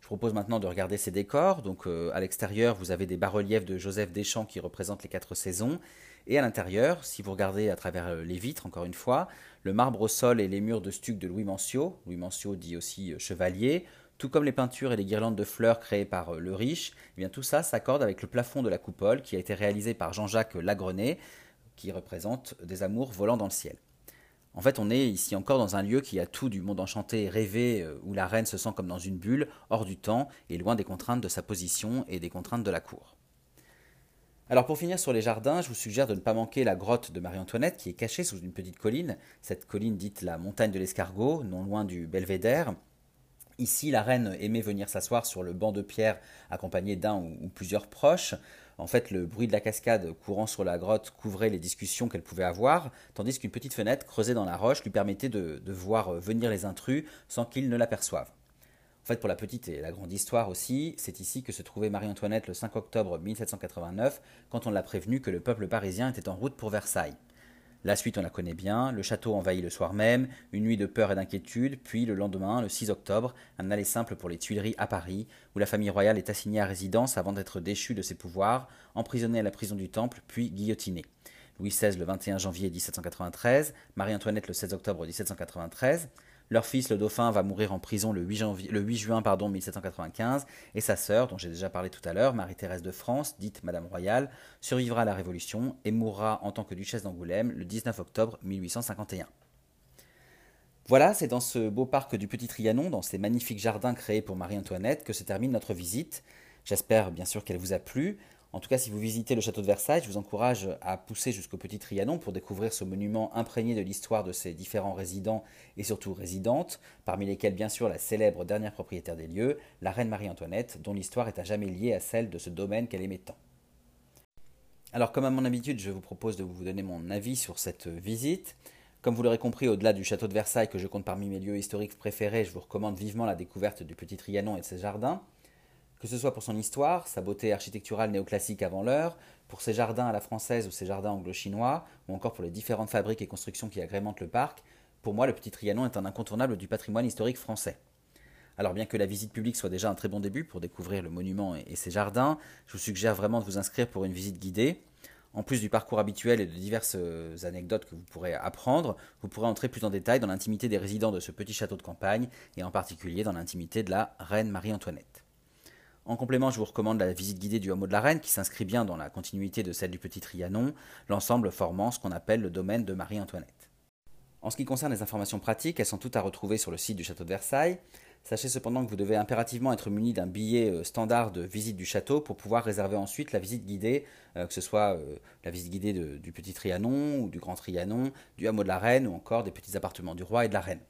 Je propose maintenant de regarder ces décors. Donc euh, à l'extérieur, vous avez des bas-reliefs de Joseph Deschamps qui représentent les quatre saisons. Et à l'intérieur, si vous regardez à travers euh, les vitres, encore une fois, le marbre au sol et les murs de stuc de Louis Mancio, Louis Mancio dit aussi chevalier, tout comme les peintures et les guirlandes de fleurs créées par euh, le riche, eh bien tout ça s'accorde avec le plafond de la coupole qui a été réalisé par Jean-Jacques Lagrenet, qui représente des amours volant dans le ciel. En fait, on est ici encore dans un lieu qui a tout du monde enchanté et rêvé, euh, où la reine se sent comme dans une bulle, hors du temps et loin des contraintes de sa position et des contraintes de la cour. Alors pour finir sur les jardins, je vous suggère de ne pas manquer la grotte de Marie-Antoinette qui est cachée sous une petite colline, cette colline dite la montagne de l'escargot, non loin du belvédère, Ici, la reine aimait venir s'asseoir sur le banc de pierre accompagnée d'un ou, plusieurs proches. En fait, le bruit de la cascade courant sur la grotte couvrait les discussions qu'elle pouvait avoir, tandis qu'une petite fenêtre creusée dans la roche lui permettait de, voir venir les intrus sans qu'ils ne l'aperçoivent. En fait, pour la petite et la grande histoire aussi, c'est ici que se trouvait Marie-Antoinette le 5 octobre 1789, quand on l'a prévenu que le peuple parisien était en route pour Versailles. La suite, on la connaît bien. Le château envahit le soir même, une nuit de peur et d'inquiétude, puis le lendemain, le 6 octobre, un aller simple pour les Tuileries à Paris, où la famille royale est assignée à résidence avant d'être déchue de ses pouvoirs, emprisonnée à la prison du Temple, puis guillotinée. Louis XVI le 21 janvier 1793, Marie-Antoinette le 16 octobre 1793, leur fils, le dauphin, va mourir en prison le 8, juin pardon, 1795, et sa sœur, dont j'ai déjà parlé tout à l'heure, Marie-Thérèse de France, dite Madame Royale, survivra à la Révolution et mourra en tant que duchesse d'Angoulême le 19 octobre 1851. Voilà, c'est dans ce beau parc du Petit Trianon, dans ces magnifiques jardins créés pour Marie-Antoinette, que se termine notre visite. J'espère bien sûr qu'elle vous a plu. En tout cas, si vous visitez le château de Versailles, je vous encourage à pousser jusqu'au Petit Trianon pour découvrir ce monument imprégné de l'histoire de ses différents résidents et surtout résidentes, parmi lesquels bien sûr la célèbre dernière propriétaire des lieux, la reine Marie-Antoinette, dont l'histoire est à jamais liée à celle de ce domaine qu'elle aimait tant. Alors comme à mon habitude, je vous propose de vous donner mon avis sur cette visite. Comme vous l'aurez compris, au-delà du château de Versailles que je compte parmi mes lieux historiques préférés, je vous recommande vivement la découverte du Petit Trianon et de ses jardins que ce soit pour son histoire, sa beauté architecturale néoclassique avant l'heure, pour ses jardins à la française ou ses jardins anglo-chinois, ou encore pour les différentes fabriques et constructions qui agrémentent le parc, pour moi le Petit Trianon est un incontournable du patrimoine historique français. Alors bien que la visite publique soit déjà un très bon début pour découvrir le monument et ses jardins, je vous suggère vraiment de vous inscrire pour une visite guidée. En plus du parcours habituel et de diverses euh, anecdotes que vous pourrez apprendre, vous pourrez entrer plus en détail dans l'intimité des résidents de ce petit château de campagne et en particulier dans l'intimité de la reine Marie-Antoinette. En complément, je vous recommande la visite guidée du hameau de la Reine qui s'inscrit bien dans la continuité de celle du Petit Trianon, l'ensemble formant ce qu'on appelle le domaine de Marie-Antoinette. En ce qui concerne les informations pratiques, elles sont toutes à retrouver sur le site du château de Versailles. Sachez cependant que vous devez impérativement être muni d'un billet euh, standard de visite du château pour pouvoir réserver ensuite la visite guidée, euh, que ce soit euh, la visite guidée du Petit Trianon ou du Grand Trianon, du hameau de la Reine ou encore des petits appartements du roi et de la Reine.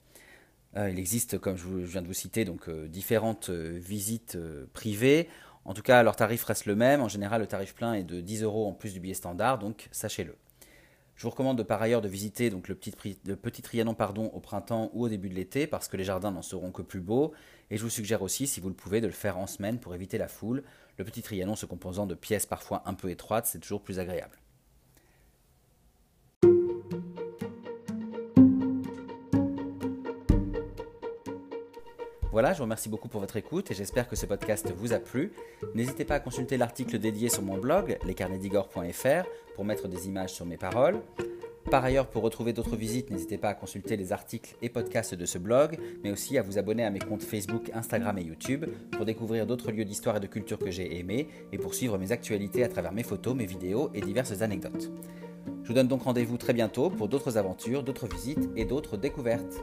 Euh, il existe, comme je, viens de vous citer, donc euh, différentes euh, visites privées. En tout cas, leur tarif reste le même. En général, le tarif plein est de 10 euros en plus du billet standard, donc sachez-le. Je vous recommande de, par ailleurs de visiter le, petit, Trianon au printemps ou au début de l'été parce que les jardins n'en seront que plus beaux. Et je vous suggère aussi, si vous le pouvez, de le faire en semaine pour éviter la foule. Le petit Trianon se composant de pièces parfois un peu étroites, c'est toujours plus agréable. Voilà, je vous remercie beaucoup pour votre écoute et j'espère que ce podcast vous a plu. N'hésitez pas à consulter l'article dédié sur mon blog, lescarnedigore.fr, pour mettre des images sur mes paroles. Par ailleurs, pour retrouver d'autres visites, n'hésitez pas à consulter les articles et podcasts de ce blog, mais aussi à vous abonner à mes comptes Facebook, Instagram et YouTube pour découvrir d'autres lieux d'histoire et de culture que j'ai aimés et pour suivre mes actualités à travers mes photos, mes vidéos et diverses anecdotes. Je vous donne donc rendez-vous très bientôt pour d'autres aventures, d'autres visites et d'autres découvertes.